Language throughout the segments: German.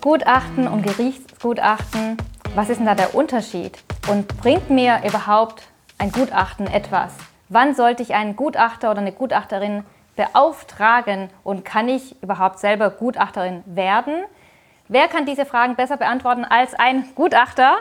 Gutachten und Gerichtsgutachten, was ist denn da der Unterschied? Und bringt mir überhaupt ein Gutachten etwas? Wann sollte ich einen Gutachter oder eine Gutachterin beauftragen und kann ich überhaupt selber Gutachterin werden? Wer kann diese Fragen besser beantworten als ein Gutachter?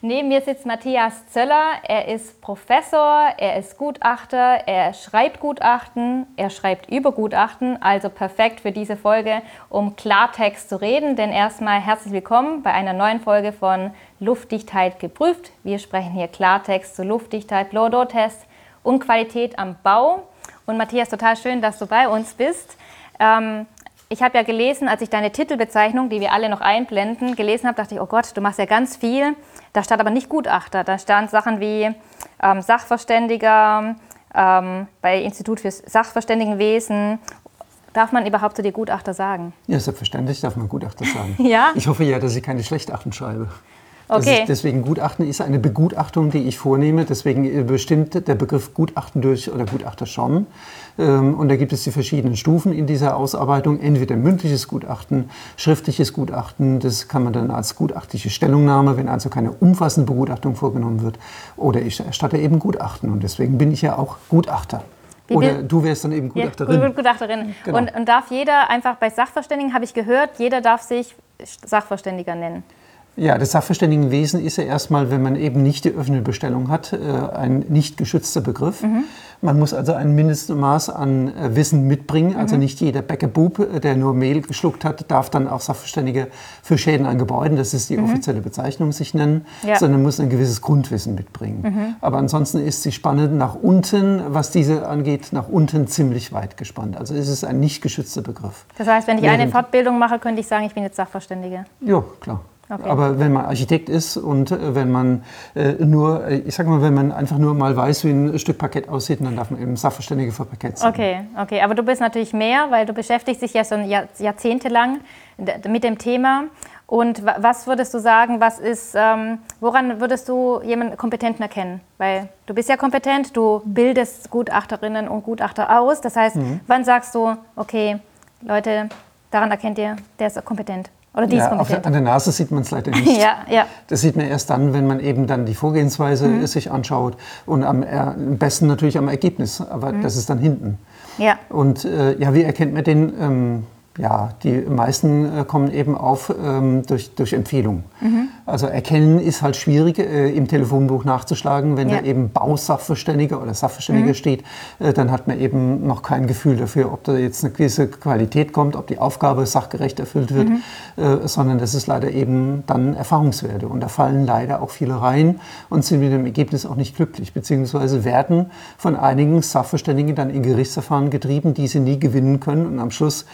Neben mir sitzt Matthias Zöller. Er ist Professor, er ist Gutachter, er schreibt Gutachten, er schreibt über Gutachten, also perfekt für diese Folge, um Klartext zu reden. Denn erstmal herzlich willkommen bei einer neuen Folge von Luftdichtheit geprüft. Wir sprechen hier Klartext zu Luftdichtheit, Blow-Door-Test und Qualität am Bau. Und Matthias, total schön, dass du bei uns bist. Ähm, ich habe ja gelesen, als ich deine Titelbezeichnung, die wir alle noch einblenden, gelesen habe, dachte ich, oh Gott, du machst ja ganz viel. Da stand aber nicht Gutachter. Da stand Sachen wie ähm, Sachverständiger ähm, bei Institut für Sachverständigenwesen. Darf man überhaupt zu dir Gutachter sagen? Ja, selbstverständlich darf man Gutachter sagen. ja? Ich hoffe ja, dass ich keine Schlechten schreibe. Okay. Deswegen Gutachten ist eine Begutachtung, die ich vornehme. Deswegen bestimmt der Begriff Gutachten durch oder Gutachter schon. Ähm, und da gibt es die verschiedenen Stufen in dieser Ausarbeitung. Entweder mündliches Gutachten, schriftliches Gutachten. Das kann man dann als gutachtliche Stellungnahme, wenn also keine umfassende Begutachtung vorgenommen wird. Oder ich erstatte eben Gutachten. Und deswegen bin ich ja auch Gutachter. Oder du wärst dann eben Gutachterin. Ja, Gutachterin. Genau. Und, und darf jeder einfach bei Sachverständigen, habe ich gehört, jeder darf sich Sachverständiger nennen. Ja, das Sachverständigenwesen ist ja erstmal, wenn man eben nicht die öffentliche Bestellung hat, äh, ein nicht geschützter Begriff. Man muss also ein Mindestmaß an äh, Wissen mitbringen. Also nicht jeder Bäckerbub, äh, der nur Mehl geschluckt hat, darf dann auch Sachverständiger für Schäden an Gebäuden, das ist die offizielle Bezeichnung, sich nennen, Ja. sondern muss ein gewisses Grundwissen mitbringen. Aber ansonsten ist die Spanne nach unten, was diese angeht, nach unten ziemlich weit gespannt. Also es ist ein nicht geschützter Begriff. Das heißt, wenn ich eine Fortbildung mache, könnte ich sagen, ich bin jetzt Sachverständige. Ja, klar. Okay. Aber wenn man Architekt ist und äh, wenn man äh, nur, äh, ich sag mal, wenn man einfach nur mal weiß, wie ein Stück Parkett aussieht, dann darf man eben Sachverständige für Parkett sein. Okay, okay. Aber du bist natürlich mehr, weil du beschäftigst dich ja schon Jahr, jahrzehntelang mit dem Thema. Und wa- was würdest du sagen, was ist, ähm, woran würdest du jemanden Kompetenten erkennen? Weil du bist ja kompetent, du bildest Gutachterinnen und Gutachter aus. Das heißt, Mhm. wann sagst du, okay, Leute, daran erkennt ihr, der ist kompetent oder die ist Ja, kompetent? an der Nase sieht man es leider nicht. ja, ja. Das sieht man erst dann, wenn man eben dann die Vorgehensweise Mhm. sich anschaut und am, äh, am besten natürlich am Ergebnis, aber Mhm. das ist dann hinten. Ja, Und äh, ja, wie erkennt man den? Ähm, ja, die meisten äh, kommen eben auf ähm, durch, durch Empfehlung. Mhm. Also erkennen ist halt schwierig äh, im Telefonbuch nachzuschlagen. Wenn Ja. da eben Bausachverständiger oder Sachverständiger steht, äh, dann hat man eben noch kein Gefühl dafür, ob da jetzt eine gewisse Qualität kommt, ob die Aufgabe sachgerecht erfüllt wird, äh, sondern das ist leider eben dann Erfahrungswerte. Und da fallen leider auch viele rein und sind mit dem Ergebnis auch nicht glücklich, beziehungsweise werden von einigen Sachverständigen dann in Gerichtsverfahren getrieben, die sie nie gewinnen können und am Schluss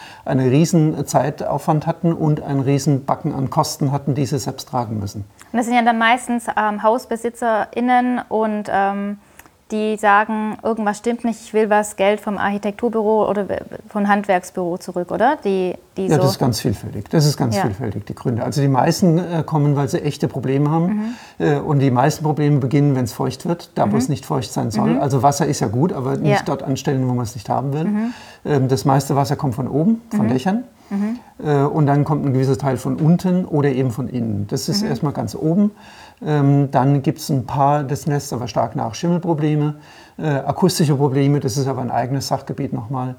riesen Zeitaufwand hatten und einen riesen Backen an Kosten hatten, die sie selbst tragen müssen. Und das sind ja dann meistens ähm, HausbesitzerInnen und ähm, die sagen, irgendwas stimmt nicht, ich will was Geld vom Architekturbüro oder vom Handwerksbüro zurück, oder? Die, die Ja, so. das ist ganz vielfältig. Das ist ganz Ja. vielfältig, die Gründe. Also die meisten äh, kommen, weil sie echte Probleme haben. Äh, und die meisten Probleme beginnen, wenn es feucht wird, da wo es nicht feucht sein soll. Also Wasser ist ja gut, aber nicht Ja. dort anstellen, wo man es nicht haben will. Ähm, das meiste Wasser kommt von oben, von Dächern. Äh, und dann kommt ein gewisser Teil von unten oder eben von innen. Das ist erstmal ganz oben. Ähm, dann gibt es ein paar, das lässt aber stark nach, Schimmelprobleme, äh, akustische Probleme, das ist aber ein eigenes Sachgebiet nochmal.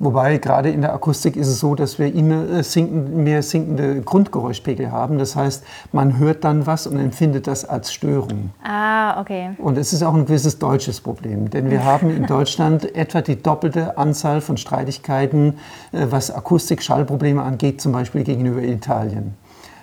Wobei gerade in der Akustik ist es so, dass wir immer äh, sinken, mehr sinkende Grundgeräuschpegel haben. Das heißt, man hört dann was und empfindet das als Störung. ah, okay. Und es ist auch ein gewisses deutsches Problem, denn wir haben in Deutschland etwa die doppelte Anzahl von Streitigkeiten, äh, was Akustik-Schallprobleme angeht, zum Beispiel gegenüber Italien.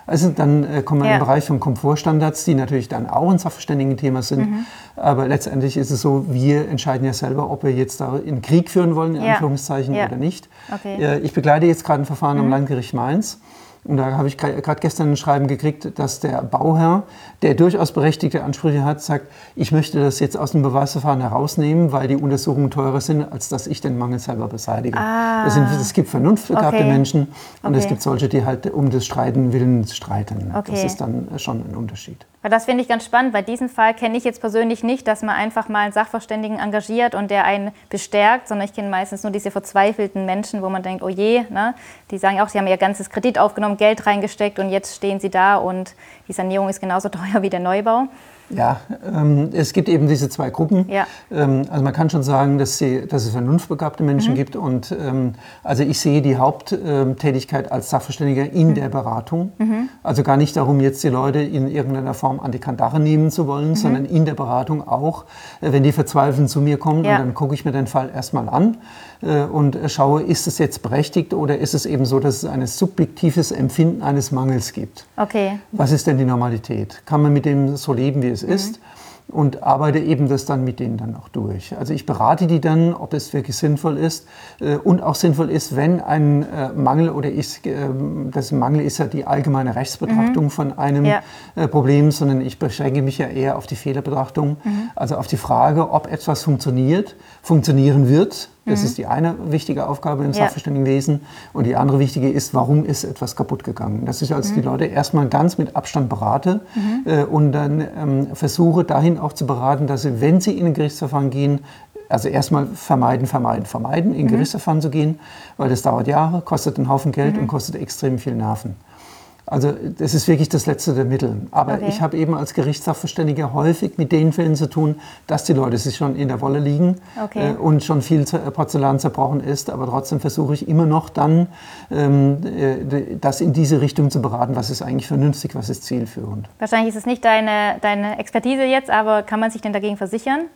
Also dann äh, kommen wir Ja. im Bereich von Komfortstandards, die natürlich dann auch ein Sachverständigen-Thema sind. Aber letztendlich ist es so, wir entscheiden ja selber, ob wir jetzt da in Krieg führen wollen, in Ja. Anführungszeichen, Ja. oder nicht. Okay. Äh, ich begleite jetzt gerade ein Verfahren am Landgericht Mainz. Und da habe ich gerade gestern ein Schreiben gekriegt, dass der Bauherr, der durchaus berechtigte Ansprüche hat, sagt, ich möchte das jetzt aus dem Beweisverfahren herausnehmen, weil die Untersuchungen teurer sind, als dass ich den Mangel selber beseitige. Es, sind, es gibt vernunftbegabte Okay. Menschen und es Okay. gibt solche, die halt um des Streiten willen streiten. Das Okay. ist dann schon ein Unterschied. Weil das finde ich ganz spannend, weil diesen Fall kenne ich jetzt persönlich nicht, dass man einfach mal einen Sachverständigen engagiert und der einen bestärkt, sondern ich kenne meistens nur diese verzweifelten Menschen, wo man denkt, oh je, ne? die sagen auch, sie haben ihr ganzes Kredit aufgenommen, Geld reingesteckt und jetzt stehen sie da und die Sanierung ist genauso teuer wie der Neubau. Ja, ähm, es gibt eben diese zwei Gruppen. Ja. Ähm, also man kann schon sagen, dass, sie, dass es vernunftbegabte Menschen mhm. gibt. Und ähm, also ich sehe die Haupttätigkeit als Sachverständiger in mhm. der Beratung. Mhm. Also gar nicht darum, jetzt die Leute in irgendeiner Form an die Kandare nehmen zu wollen, mhm. sondern in der Beratung auch, äh, wenn die verzweifeln zu mir kommen, ja. und dann gucke ich mir den Fall erstmal an äh, und schaue, ist es jetzt berechtigt oder ist es eben so, dass es ein subjektives Empfinden eines Mangels gibt. Okay. Was ist denn die Normalität? Kann man mit dem so leben, wie es mhm. ist? und arbeite eben das dann mit denen dann auch durch. Also ich berate die dann, ob es wirklich sinnvoll ist äh, und auch sinnvoll ist, wenn ein äh, Mangel oder ist, äh, das Mangel ist ja die allgemeine Rechtsbetrachtung mhm. von einem ja. Äh, Problem, sondern ich beschränke mich ja eher auf die Fehlerbetrachtung, mhm. also auf die Frage, ob etwas funktioniert, funktionieren wird das mhm. ist die eine wichtige Aufgabe im ja. Sachverständigenwesen. Und die andere wichtige ist, warum ist etwas kaputt gegangen? Dass ich also mhm. die Leute erstmal ganz mit Abstand berate mhm. äh, und dann ähm, versuche dahin auch zu beraten, dass sie, wenn sie in ein Gerichtsverfahren gehen, also erstmal vermeiden, vermeiden, vermeiden, in mhm. Gerichtsverfahren zu gehen, weil das dauert Jahre, kostet einen Haufen Geld mhm. und kostet extrem viel Nerven. Also das ist wirklich das letzte der Mittel. Aber okay. ich habe eben als Gerichtssachverständiger häufig mit den Fällen zu tun, dass die Leute sich schon in der Wolle liegen okay. äh, und schon viel Porzellan zerbrochen ist. Aber trotzdem versuche ich immer noch dann, ähm, äh, das in diese Richtung zu beraten, was ist eigentlich vernünftig, was ist zielführend. Wahrscheinlich ist es nicht deine, deine Expertise jetzt, aber kann man sich denn dagegen versichern?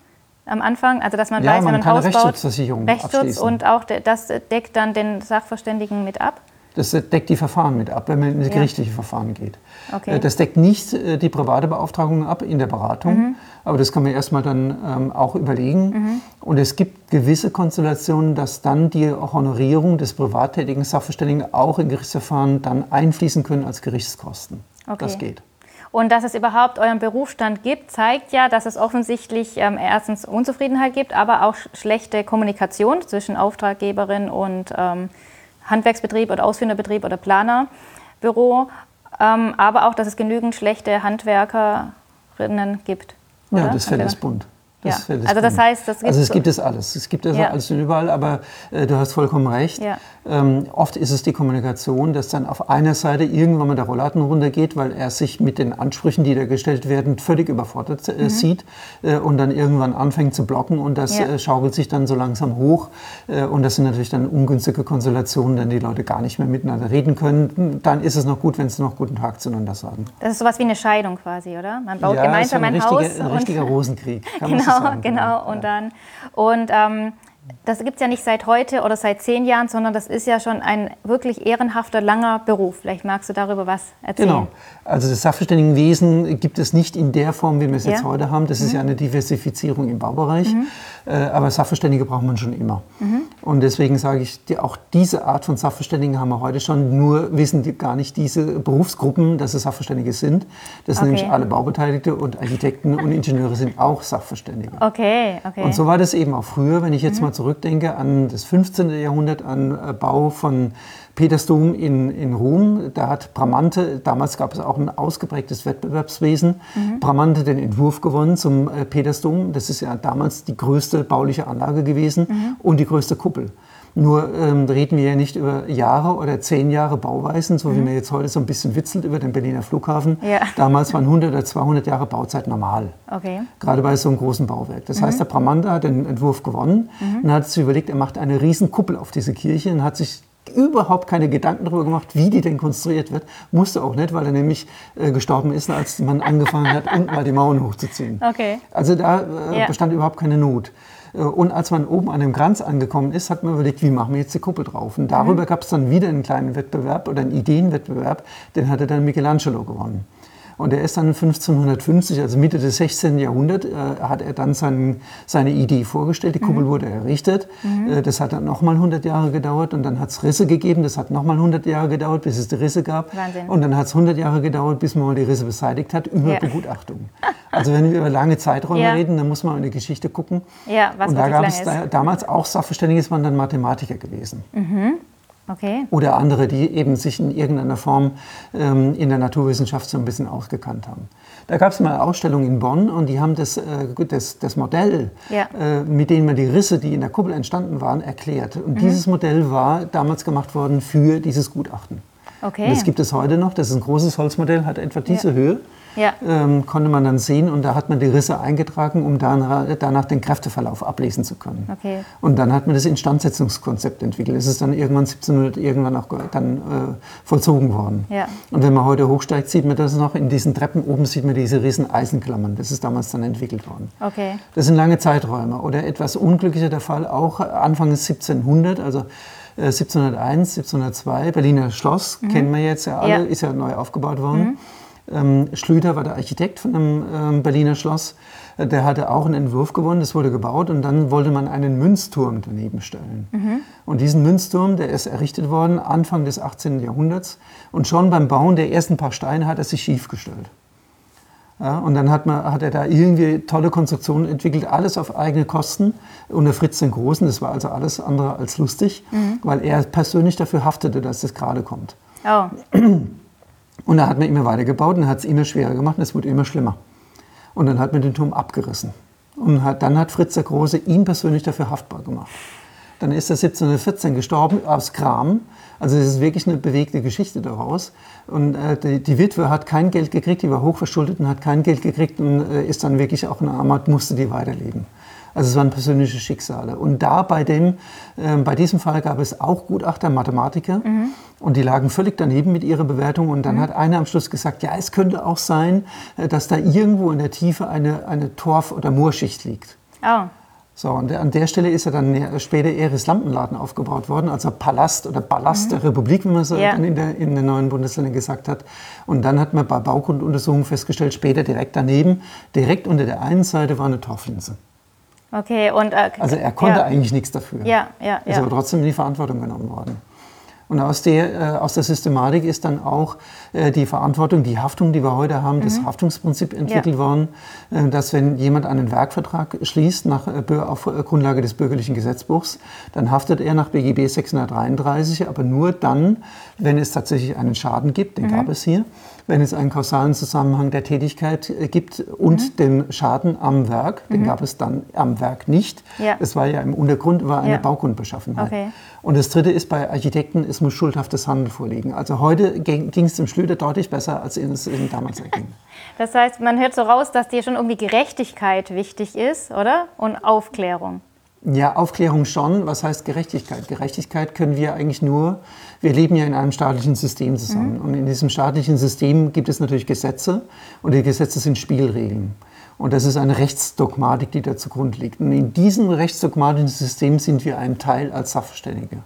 am Anfang, also dass man ja, weiß, man wenn man Haus Rechtsschutzversicherung Rechtsschutz abschließen. und auch das deckt dann den Sachverständigen mit ab? Das deckt die Verfahren mit ab, wenn man in das ja. gerichtliche Verfahren geht. Okay. Äh, das deckt nicht äh, die private Beauftragung ab in der Beratung, mhm. aber das kann man erstmal dann ähm, auch überlegen. Mhm. Und es gibt gewisse Konstellationen, dass dann die Honorierung des privat tätigen Sachverständigen auch in Gerichtsverfahren dann einfließen können als Gerichtskosten. Okay. Das geht. Und dass es überhaupt euren Berufsstand gibt, zeigt ja, dass es offensichtlich ähm, erstens Unzufriedenheit gibt, aber auch schlechte Kommunikation zwischen Auftraggeberin und ähm, Handwerksbetrieb oder ausführender Betrieb oder Planerbüro, ähm, aber auch, dass es genügend schlechte Handwerkerinnen gibt. Oder? Ja, das Feld ist bunt. Das ja. Also das heißt, das gibt also es gibt es alles. Es gibt es ja. alles überall, aber äh, du hast vollkommen recht. Ja. Ähm, oft ist es die Kommunikation, dass dann auf einer Seite irgendwann mal der Rollladen runtergeht, weil er sich mit den Ansprüchen, die da gestellt werden, völlig überfordert äh, mhm. sieht äh, und dann irgendwann anfängt zu blocken und das äh, schaukelt sich dann so langsam hoch äh, und das sind natürlich dann ungünstige Konstellationen, wenn die Leute gar nicht mehr miteinander reden können. Dann ist es noch gut, wenn sie noch guten Tag zueinander sagen. Das ist sowas wie eine Scheidung quasi, oder? Man baut gemeinsam ein, ein Haus. Ein richtiger Rosenkrieg. genau, sagen, genau. Und dann und ähm, das gibt es ja nicht seit heute oder seit zehn Jahren, sondern das ist ja schon ein wirklich ehrenhafter, langer Beruf. Vielleicht magst du darüber was erzählen. Genau. Also das Sachverständigenwesen gibt es nicht in der Form, wie wir es ja. jetzt heute haben. Das mhm. ist ja eine Diversifizierung im Baubereich. Mhm. Äh, aber Sachverständige braucht man schon immer. Mhm. Und deswegen sage ich, die, auch diese Art von Sachverständigen haben wir heute schon. Nur wissen die gar nicht diese Berufsgruppen, dass es Sachverständige sind. Das sind okay. nämlich alle Baubeteiligte und Architekten und Ingenieure sind auch Sachverständige. Okay, okay. Und so war das eben auch früher, wenn ich jetzt mhm. mal zurückdenke an das 15. Jahrhundert, an äh, Bau von Petersdom in, in Rom. Da hat Bramante, damals gab es auch ein ausgeprägtes Wettbewerbswesen, mhm. Bramante den Entwurf gewonnen zum äh, Petersdom. Das ist ja damals die größte bauliche Anlage gewesen mhm. und die größte Kuppel. Nur ähm, reden wir ja nicht über Jahre oder zehn Jahre Bauweisen, so mhm. wie man jetzt heute so ein bisschen witzelt über den Berliner Flughafen. Ja. Damals waren 100 oder 200 Jahre Bauzeit normal. Okay. Gerade bei so einem großen Bauwerk. Das mhm. heißt, der Bramante hat den Entwurf gewonnen mhm. und hat sich überlegt, er macht eine riesen Kuppel auf diese Kirche und hat sich überhaupt keine Gedanken darüber gemacht, wie die denn konstruiert wird. Musste auch nicht, weil er nämlich äh, gestorben ist, als man angefangen hat, unten mal die Mauern hochzuziehen. Okay. Also da äh, ja. bestand überhaupt keine Not. Äh, und als man oben an dem Kranz angekommen ist, hat man überlegt, wie machen wir jetzt die Kuppel drauf. Und darüber mhm. gab es dann wieder einen kleinen Wettbewerb oder einen Ideenwettbewerb, den hatte dann Michelangelo gewonnen. Und er ist dann 1550, also Mitte des 16. Jahrhunderts, äh, hat er dann sein, seine Idee vorgestellt. Die Kuppel mhm. wurde errichtet. Mhm. Äh, das hat dann nochmal 100 Jahre gedauert. Und dann hat es Risse gegeben. Das hat nochmal 100 Jahre gedauert, bis es die Risse gab. Wahnsinn. Und dann hat es 100 Jahre gedauert, bis man mal die Risse beseitigt hat, über ja. Begutachtung. Also wenn wir über lange Zeiträume ja. reden, dann muss man in die Geschichte gucken. Ja, was Und da gab es da, damals auch Sachverständige, waren dann Mathematiker gewesen. Mhm. Okay. Oder andere, die eben sich in irgendeiner Form ähm, in der Naturwissenschaft so ein bisschen ausgekannt haben. Da gab es mal eine Ausstellung in Bonn und die haben das, äh, das, das Modell, Ja. äh, mit dem man die Risse, die in der Kuppel entstanden waren, erklärt. Und dieses Modell war damals gemacht worden für dieses Gutachten. Okay. Und das gibt es heute noch. Das ist ein großes Holzmodell, hat etwa diese Ja. Höhe. Ja. Ähm, konnte man dann sehen und da hat man die Risse eingetragen, um danach, danach den Kräfteverlauf ablesen zu können. Okay. Und dann hat man das Instandsetzungskonzept entwickelt. Es ist dann irgendwann 1700 irgendwann auch dann äh, vollzogen worden. Ja. Und wenn man heute hochsteigt, sieht man das noch. In diesen Treppen oben sieht man diese riesen Eisenklammern. Das ist damals dann entwickelt worden. Okay. Das sind lange Zeiträume. Oder etwas unglücklicher der Fall auch Anfang des 1700, also äh, 1701, 1702, Berliner Schloss, kennen wir jetzt ja alle, Ja. ist ja neu aufgebaut worden. Ähm, Schlüter war der Architekt von dem ähm, Berliner Schloss. Äh, Der hatte auch einen Entwurf gewonnen, das wurde gebaut und dann wollte man einen Münzturm daneben stellen. Und diesen Münzturm, der ist errichtet worden Anfang des 18. Jahrhunderts und schon beim Bauen der ersten paar Steine hat er sich schief gestellt. Ja, und dann hat, man, hat er da irgendwie tolle Konstruktionen entwickelt, alles auf eigene Kosten unter Fritz den Großen. Das war also alles andere als lustig, weil er persönlich dafür haftete, dass das gerade kommt. Oh. Und da hat man immer weitergebaut und hat es immer schwerer gemacht und es wurde immer schlimmer. Und dann hat man den Turm abgerissen. Und hat, dann hat Fritz der Große ihn persönlich dafür haftbar gemacht. Dann ist er 1714 gestorben aus Gram. Also es ist wirklich eine bewegte Geschichte daraus. Und äh, die, die Witwe hat kein Geld gekriegt, die war hochverschuldet und hat kein Geld gekriegt und äh, ist dann wirklich auch in Armut, musste die weiterleben. Also es waren persönliche Schicksale. Und da bei, dem, äh, bei diesem Fall gab es auch Gutachter, Mathematiker. Und die lagen völlig daneben mit ihrer Bewertung. Und dann hat einer am Schluss gesagt, ja, es könnte auch sein, äh, dass da irgendwo in der Tiefe eine, eine Torf- oder Moorschicht liegt. Oh. So, und an der Stelle ist ja dann später Eris Lampenladen aufgebaut worden, also Palast oder Palast der Republik, wie man so Ja. in, der, in den neuen Bundesländern gesagt hat. Und dann hat man bei Baugrunduntersuchungen festgestellt, später direkt daneben, direkt unter der einen Seite war eine Torflinse. Okay. Und, äh, Also er konnte ja. eigentlich nichts dafür. Ja, ja, Ist ja. aber trotzdem in die Verantwortung genommen worden. Und aus der, äh, aus der Systematik ist dann auch äh, die Verantwortung, die Haftung, die wir heute haben, das Haftungsprinzip entwickelt Mhm. Ja. worden, äh, dass wenn jemand einen Werkvertrag schließt nach, äh, auf äh, Grundlage des bürgerlichen Gesetzbuchs, dann haftet er nach BGB 633, aber nur dann, wenn es tatsächlich einen Schaden gibt, den Mhm. gab es hier, wenn es einen kausalen Zusammenhang der Tätigkeit äh, gibt und Mhm. den Schaden am Werk, den gab es dann am Werk nicht. Ja. Es war ja im Untergrund war eine Ja. Baugrundbeschaffenheit. Okay. Und das Dritte ist bei Architekten, es muss schuldhaftes Handeln vorliegen. Also heute ging es dem Schlüter deutlich besser, als es ihm damals erging. Das heißt, man hört so raus, dass dir schon irgendwie Gerechtigkeit wichtig ist, oder? Und Aufklärung. Ja, Aufklärung schon. Was heißt Gerechtigkeit? Gerechtigkeit können wir eigentlich nur, wir leben ja in einem staatlichen System zusammen. Und in diesem staatlichen System gibt es natürlich Gesetze und die Gesetze sind Spielregeln. Und das ist eine Rechtsdogmatik, die da zugrunde liegt. Und in diesem rechtsdogmatischen System sind wir ein Teil als Sachverständige.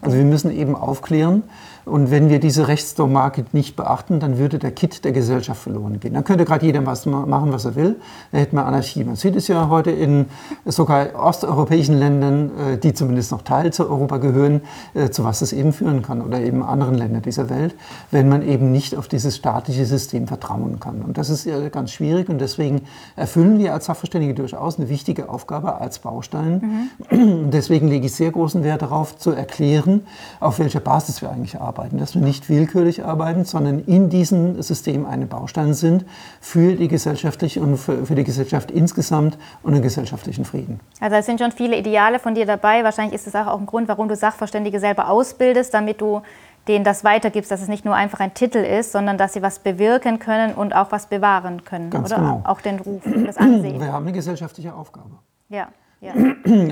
Also wir müssen eben aufklären. Und wenn wir diese Rechtsdogmatik nicht beachten, dann würde der Kit der Gesellschaft verloren gehen. Dann könnte gerade jeder was ma- machen, was er will. Da hätten wir Anarchie. Man sieht es ja heute in sogar osteuropäischen Ländern, äh, die zumindest noch Teil zu Europa gehören, äh, zu was es eben führen kann. Oder eben anderen Ländern dieser Welt, wenn man eben nicht auf dieses staatliche System vertrauen kann. Und das ist ja ganz schwierig. Und deswegen erfüllen wir als Sachverständige durchaus eine wichtige Aufgabe als Baustein. Und deswegen lege ich sehr großen Wert darauf, zu erklären, auf welcher Basis wir eigentlich arbeiten. Dass wir nicht willkürlich arbeiten, sondern in diesem System eine Baustein sind für die gesellschaftliche und für, für die Gesellschaft insgesamt und den gesellschaftlichen Frieden. Also es sind schon viele Ideale von dir dabei. Wahrscheinlich ist es auch ein Grund, warum du Sachverständige selber ausbildest, damit du denen das weitergibst, dass es nicht nur einfach ein Titel ist, sondern dass sie was bewirken können und auch was bewahren können. Ganz oder? genau. Auch den Ruf, das Ansehen. Wir haben eine gesellschaftliche Aufgabe. Ja, ja.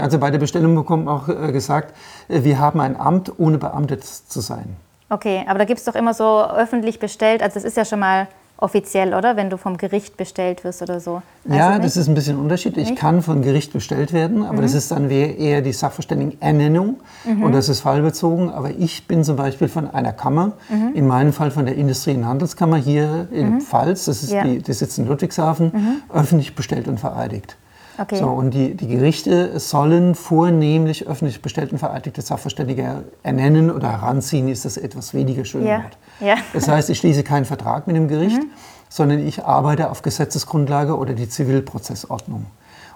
Also bei der Bestellung bekommt man auch äh, gesagt, äh, wir haben ein Amt, ohne beamtet zu sein. Okay, aber da gibt es doch immer so öffentlich bestellt, also das ist ja schon mal offiziell, oder? Wenn du vom Gericht bestellt wirst oder so. Weißt ja, das ist ein bisschen unterschiedlich. Ich Nicht? kann von Gericht bestellt werden, aber das ist dann eher die Sachverständigenernennung und das ist fallbezogen. Aber ich bin zum Beispiel von einer Kammer, in meinem Fall von der Industrie- und Handelskammer hier in Pfalz, das ist Ja. die, die sitzt in Ludwigshafen, öffentlich bestellt und vereidigt. Okay. So, und die, die Gerichte sollen vornehmlich öffentlich bestellt und vereidigte Sachverständige ernennen oder heranziehen, ist das etwas weniger schöne Ja, Wort. ja. Das heißt, ich schließe keinen Vertrag mit dem Gericht, sondern ich arbeite auf Gesetzesgrundlage oder die Zivilprozessordnung.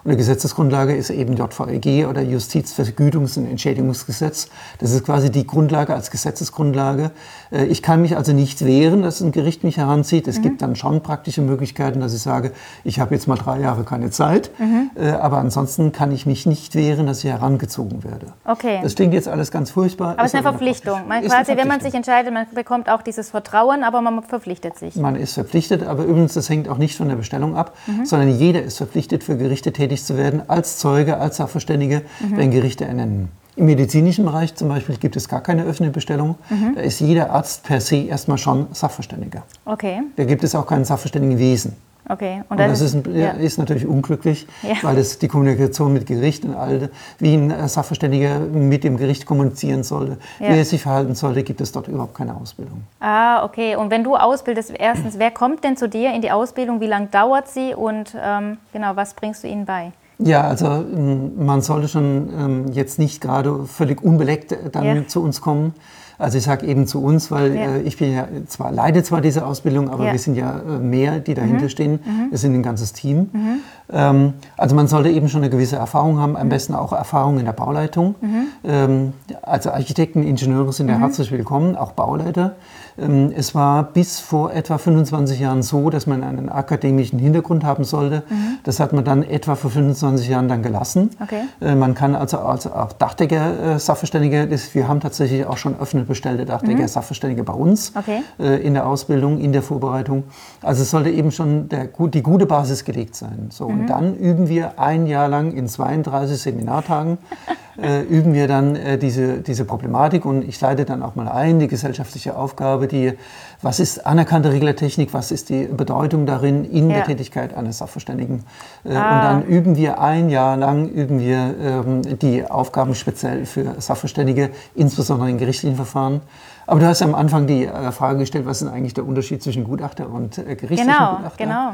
Und die Gesetzesgrundlage ist eben JVEG oder Justizvergütungs- und Entschädigungsgesetz. Das ist quasi die Grundlage als Gesetzesgrundlage. Äh, ich kann mich also nicht wehren, dass ein Gericht mich heranzieht. Es mhm. gibt dann schon praktische Möglichkeiten, dass ich sage, ich habe jetzt mal drei Jahre keine Zeit. Mhm. Äh, aber ansonsten kann ich mich nicht wehren, dass ich herangezogen werde. Okay. Das klingt jetzt alles ganz furchtbar. Aber es ist eine Verpflichtung. Man quasi, eine wenn man sich entscheidet, man bekommt auch dieses Vertrauen, aber man verpflichtet sich. Man ist verpflichtet, aber übrigens, das hängt auch nicht von der Bestellung ab, mhm. sondern jeder ist verpflichtet, für Gerichte tätig zu werden, als Zeuge, als Sachverständige, mhm. wenn Gerichte ernennen. Im medizinischen Bereich zum Beispiel gibt es gar keine öffentliche Bestellung. Mhm. Da ist jeder Arzt per se erstmal schon Sachverständiger. Okay. Da gibt es auch kein Sachverständigenwesen. Okay. Und, und das ist, ein, ja. ist, natürlich unglücklich, ja. weil das die Kommunikation mit Gericht und all, wie ein Sachverständiger mit dem Gericht kommunizieren sollte, ja. wie er sich verhalten sollte, gibt es dort überhaupt keine Ausbildung. Ah, okay. Und wenn du ausbildest, erstens, wer kommt denn zu dir in die Ausbildung? Wie lange dauert sie? Und ähm, genau, was bringst du ihnen bei? Ja, also ähm, man sollte schon ähm, jetzt nicht gerade völlig unbeleckt dann zu uns kommen also ich sage eben zu uns, weil ja. äh, ich bin ja zwar leide zwar diese Ausbildung, aber ja. wir sind ja äh, mehr, die dahinter mhm. stehen. Mhm. Wir sind ein ganzes Team. Mhm. Ähm, also man sollte eben schon eine gewisse Erfahrung haben, am mhm. besten auch Erfahrung in der Bauleitung. Mhm. Ähm, also Architekten, Ingenieure sind ja mhm. herzlich willkommen, auch Bauleiter. Ähm, es war bis vor etwa 25 Jahren so, dass man einen akademischen Hintergrund haben sollte. Mhm. Das hat man dann etwa vor 25 Jahren dann gelassen. Okay. Äh, man kann also, also auch Dachdecker, äh, Sachverständige, wir haben tatsächlich auch schon öffentlich bestellte Dachdecker, mhm. Sachverständige bei uns okay. äh, in der Ausbildung, in der Vorbereitung. Also es sollte eben schon der, die gute Basis gelegt sein. So, mhm. Und dann üben wir ein Jahr lang in 32 Seminartagen äh, üben wir dann äh, diese, diese Problematik und ich leite dann auch mal ein, die gesellschaftliche Aufgabe, die, was ist anerkannte Reglertechnik, was ist die Bedeutung darin in ja. der Tätigkeit eines Sachverständigen. Äh, ah. Und dann üben wir ein Jahr lang, üben wir ähm, die Aufgaben speziell für Sachverständige, insbesondere in gerichtlichen Verfahren. Aber du hast am Anfang die äh, Frage gestellt, was ist eigentlich der Unterschied zwischen Gutachter und äh, gerichtlichen genau, Gutachter? Genau,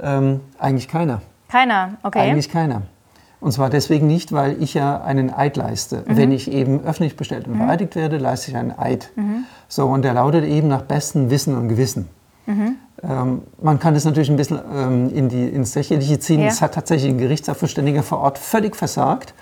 ähm, eigentlich keiner. Keiner, okay. Eigentlich keiner. Und zwar deswegen nicht, weil ich ja einen Eid leiste. Mhm. Wenn ich eben öffentlich bestellt und mhm. vereidigt werde, leiste ich einen Eid. Mhm. So, und der lautet eben nach bestem Wissen und Gewissen. Mhm. Ähm, man kann es natürlich ein bisschen ähm, in die, ins Lächerliche ziehen. Ja. Es hat tatsächlich ein Gerichtssachverständiger vor Ort völlig versagt.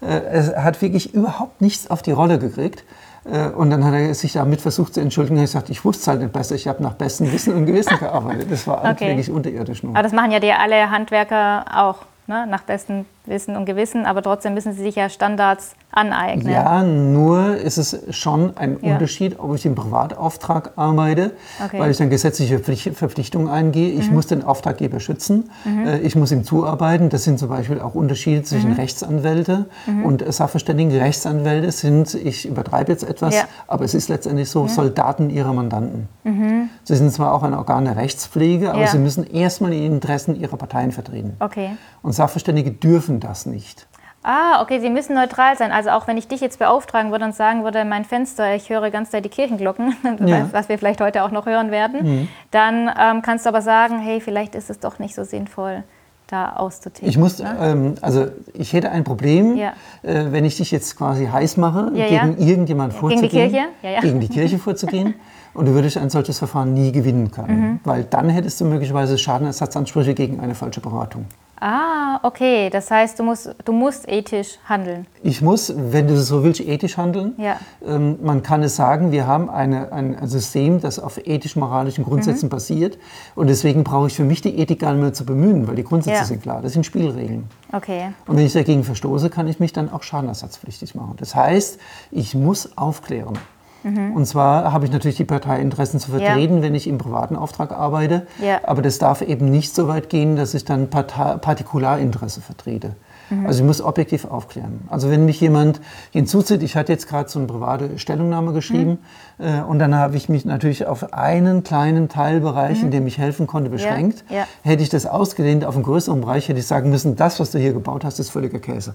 Äh, es hat wirklich überhaupt nichts auf die Rolle gekriegt. Äh, und dann hat er sich damit versucht zu entschuldigen. Er hat gesagt, ich wusste es halt nicht besser. Ich habe nach bestem Wissen und Gewissen gearbeitet. Das war okay. wirklich unterirdisch. Nur. Aber das machen ja die alle Handwerker auch ne, nach bestem Wissen und Gewissen, aber trotzdem müssen sie sich ja Standards aneignen. Ja, nur ist es schon ein ja. Unterschied, ob ich im Privatauftrag arbeite, okay. weil ich dann gesetzliche Verpflichtungen eingehe. Ich mhm. muss den Auftraggeber schützen, mhm. Äh, ich muss ihm zuarbeiten. Das sind zum Beispiel auch Unterschiede zwischen mhm. Rechtsanwälte mhm. und Sachverständigen. Rechtsanwälte sind, ich übertreibe jetzt etwas, ja. aber es ist letztendlich so, Soldaten ihrer Mandanten. Mhm. Sie sind zwar auch ein Organ der Rechtspflege, aber ja. sie müssen erstmal die Interessen ihrer Parteien vertreten. Okay. Und Sachverständige dürfen das nicht. Ah, okay, sie müssen neutral sein. Also auch wenn ich dich jetzt beauftragen würde und sagen würde, mein Fenster, ich höre ganz doll die Kirchenglocken, ja. was wir vielleicht heute auch noch hören werden, mhm. dann ähm, kannst du aber sagen, hey, vielleicht ist es doch nicht so sinnvoll, da auszutätigen. Ich muss, ne? ähm, also ich hätte ein Problem, ja. äh, wenn ich dich jetzt quasi heiß mache, ja, gegen irgendjemand vorzugehen. Gegen die Kirche? Gegen die Kirche vorzugehen. Und du würdest ein solches Verfahren nie gewinnen können, mhm. weil dann hättest du möglicherweise Schadenersatzansprüche gegen eine falsche Beratung. Ah, okay. Das heißt, du musst, du musst ethisch handeln. Ich muss, wenn du so willst, ethisch handeln. Ja. Ähm, man kann es sagen, wir haben eine, ein System, das auf ethisch-moralischen Grundsätzen mhm. basiert. Und deswegen brauche ich für mich die Ethik gar nicht mehr zu bemühen, weil die Grundsätze ja. sind klar. Das sind Spielregeln. Okay. Und wenn ich dagegen verstoße, kann ich mich dann auch schadenersatzpflichtig machen. Das heißt, ich muss aufklären. Mhm. Und zwar habe ich natürlich die Parteiinteressen zu vertreten, ja. wenn ich im privaten Auftrag arbeite. Ja. Aber das darf eben nicht so weit gehen, dass ich dann Partei Partikularinteresse vertrete. Mhm. Also ich muss objektiv aufklären. Also wenn mich jemand hinzuzieht, ich hatte jetzt gerade so eine private Stellungnahme geschrieben mhm. äh, und dann habe ich mich natürlich auf einen kleinen Teilbereich, in mhm. dem ich helfen konnte, beschränkt. Ja. Hätte ich das ausgedehnt auf einen größeren Bereich, hätte ich sagen müssen, das, was du hier gebaut hast, ist völliger Käse.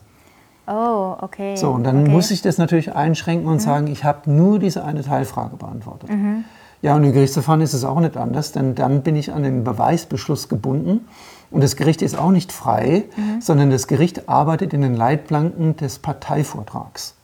Oh, okay. So, und dann okay. muss ich das natürlich einschränken und mhm. sagen, ich habe nur diese eine Teilfrage beantwortet. Mhm. Ja, und im Gerichtsverfahren ist es auch nicht anders, denn dann bin ich an den Beweisbeschluss gebunden. Und das Gericht ist auch nicht frei, mhm. sondern das Gericht arbeitet in den Leitplanken des Parteivortrags.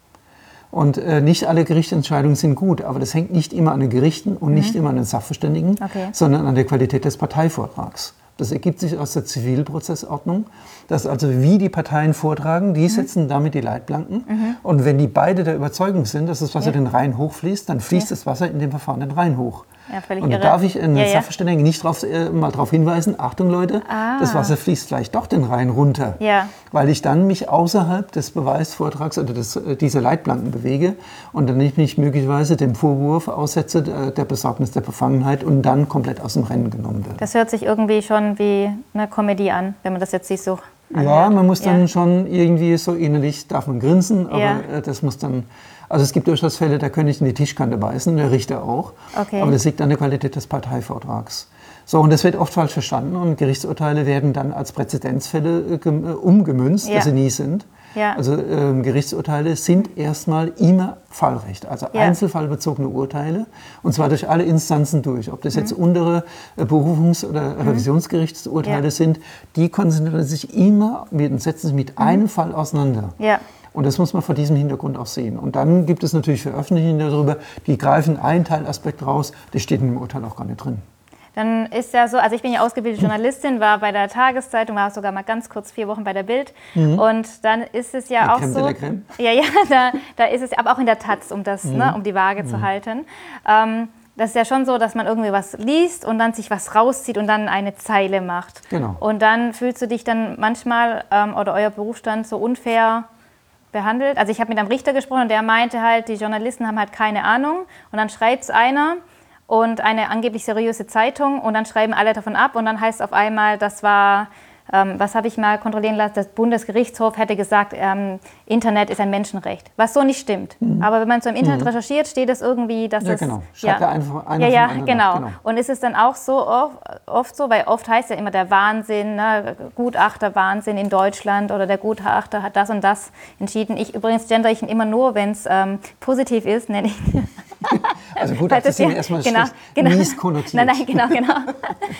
Und äh, nicht alle Gerichtsentscheidungen sind gut, aber das hängt nicht immer an den Gerichten und mhm. nicht immer an den Sachverständigen, okay. sondern an der Qualität des Parteivortrags. Das ergibt sich aus der Zivilprozessordnung. Das ist also wie die Parteien vortragen, die setzen damit die Leitplanken. Und wenn die beide der Überzeugung sind, dass das Wasser Ja. den Rhein hochfließt, dann fließt das Wasser in dem Verfahren den Rhein hoch. Ja, völlig und da irre. darf ich einen Ja, ja. Sachverständigen nicht drauf, äh, mal darauf hinweisen, Achtung Leute, Ah. das Wasser fließt vielleicht doch den Rhein runter. Ja. Weil ich dann mich außerhalb des Beweisvortrags oder des, äh, dieser Leitplanken bewege und dann ich mich möglicherweise dem Vorwurf aussetze äh, der Besorgnis der Befangenheit und dann komplett aus dem Rennen genommen werde. Das hört sich irgendwie schon wie eine Komödie an, wenn man das jetzt nicht so Ja, anhört. man muss dann Ja. schon irgendwie so innerlich, darf man grinsen, aber Ja. äh, das muss dann, also es gibt durchaus Fälle, da könnte ich in die Tischkante beißen, der Richter auch. Okay. Aber das liegt an der Qualität des Parteivortrags. So, und das wird oft falsch verstanden und Gerichtsurteile werden dann als Präzedenzfälle äh, äh, umgemünzt, Ja. was sie nie sind. Ja. Also ähm, Gerichtsurteile sind erstmal immer Fallrecht, also Ja. einzelfallbezogene Urteile, und zwar durch alle Instanzen durch. Ob das jetzt Mhm. untere äh, Berufungs- oder Revisionskerichtsurteile Ja. sind, die konzentrieren sich immer und setzen sich mit einem Fall auseinander. Mhm. Und das muss man vor diesem Hintergrund auch sehen. Und dann gibt es natürlich Veröffentlichungen darüber, die greifen einen Teilaspekt raus, der steht in dem Urteil auch gar nicht drin. Dann ist ja so, also ich bin ja ausgebildete Journalistin, war bei der Tageszeitung, war sogar mal ganz kurz vier Wochen bei der Bild. Und dann ist es ja Mhm. La auch crème de so. la crème. Ja, ja, da, da ist es, aber auch in der Taz, um das, Mhm. ne, um die Waage zu halten. Ähm, das ist ja schon so, dass man irgendwie was liest und dann sich was rauszieht und dann eine Zeile macht. Genau. Und dann fühlst du dich dann manchmal ähm, oder euer Berufsstand so unfair behandelt. Also ich habe mit einem Richter gesprochen und der meinte halt, die Journalisten haben halt keine Ahnung und dann schreibt es einer und eine angeblich seriöse Zeitung und dann schreiben alle davon ab und dann heißt auf einmal, das war, ähm, was habe ich mal kontrollieren lassen, das Bundesgerichtshof hätte gesagt, ähm, Internet ist ein Menschenrecht, was so nicht stimmt. Aber wenn man so im Internet recherchiert, steht es irgendwie, dass Mhm. Ja, es... genau. Schreibt da einfach einer ja, ja, genau. genau. Und ist es dann auch so oft, oft so, weil oft heißt ja immer der Wahnsinn, ne, Gutachter Wahnsinn in Deutschland oder der Gutachter hat das und das entschieden. Ich übrigens gendere ich ihn immer nur, wenn es ähm, positiv ist, nenne ich. Also gut, Weil das sind ja- erstmal genau, genau. mies konnotiert. Nein, nein, genau, genau.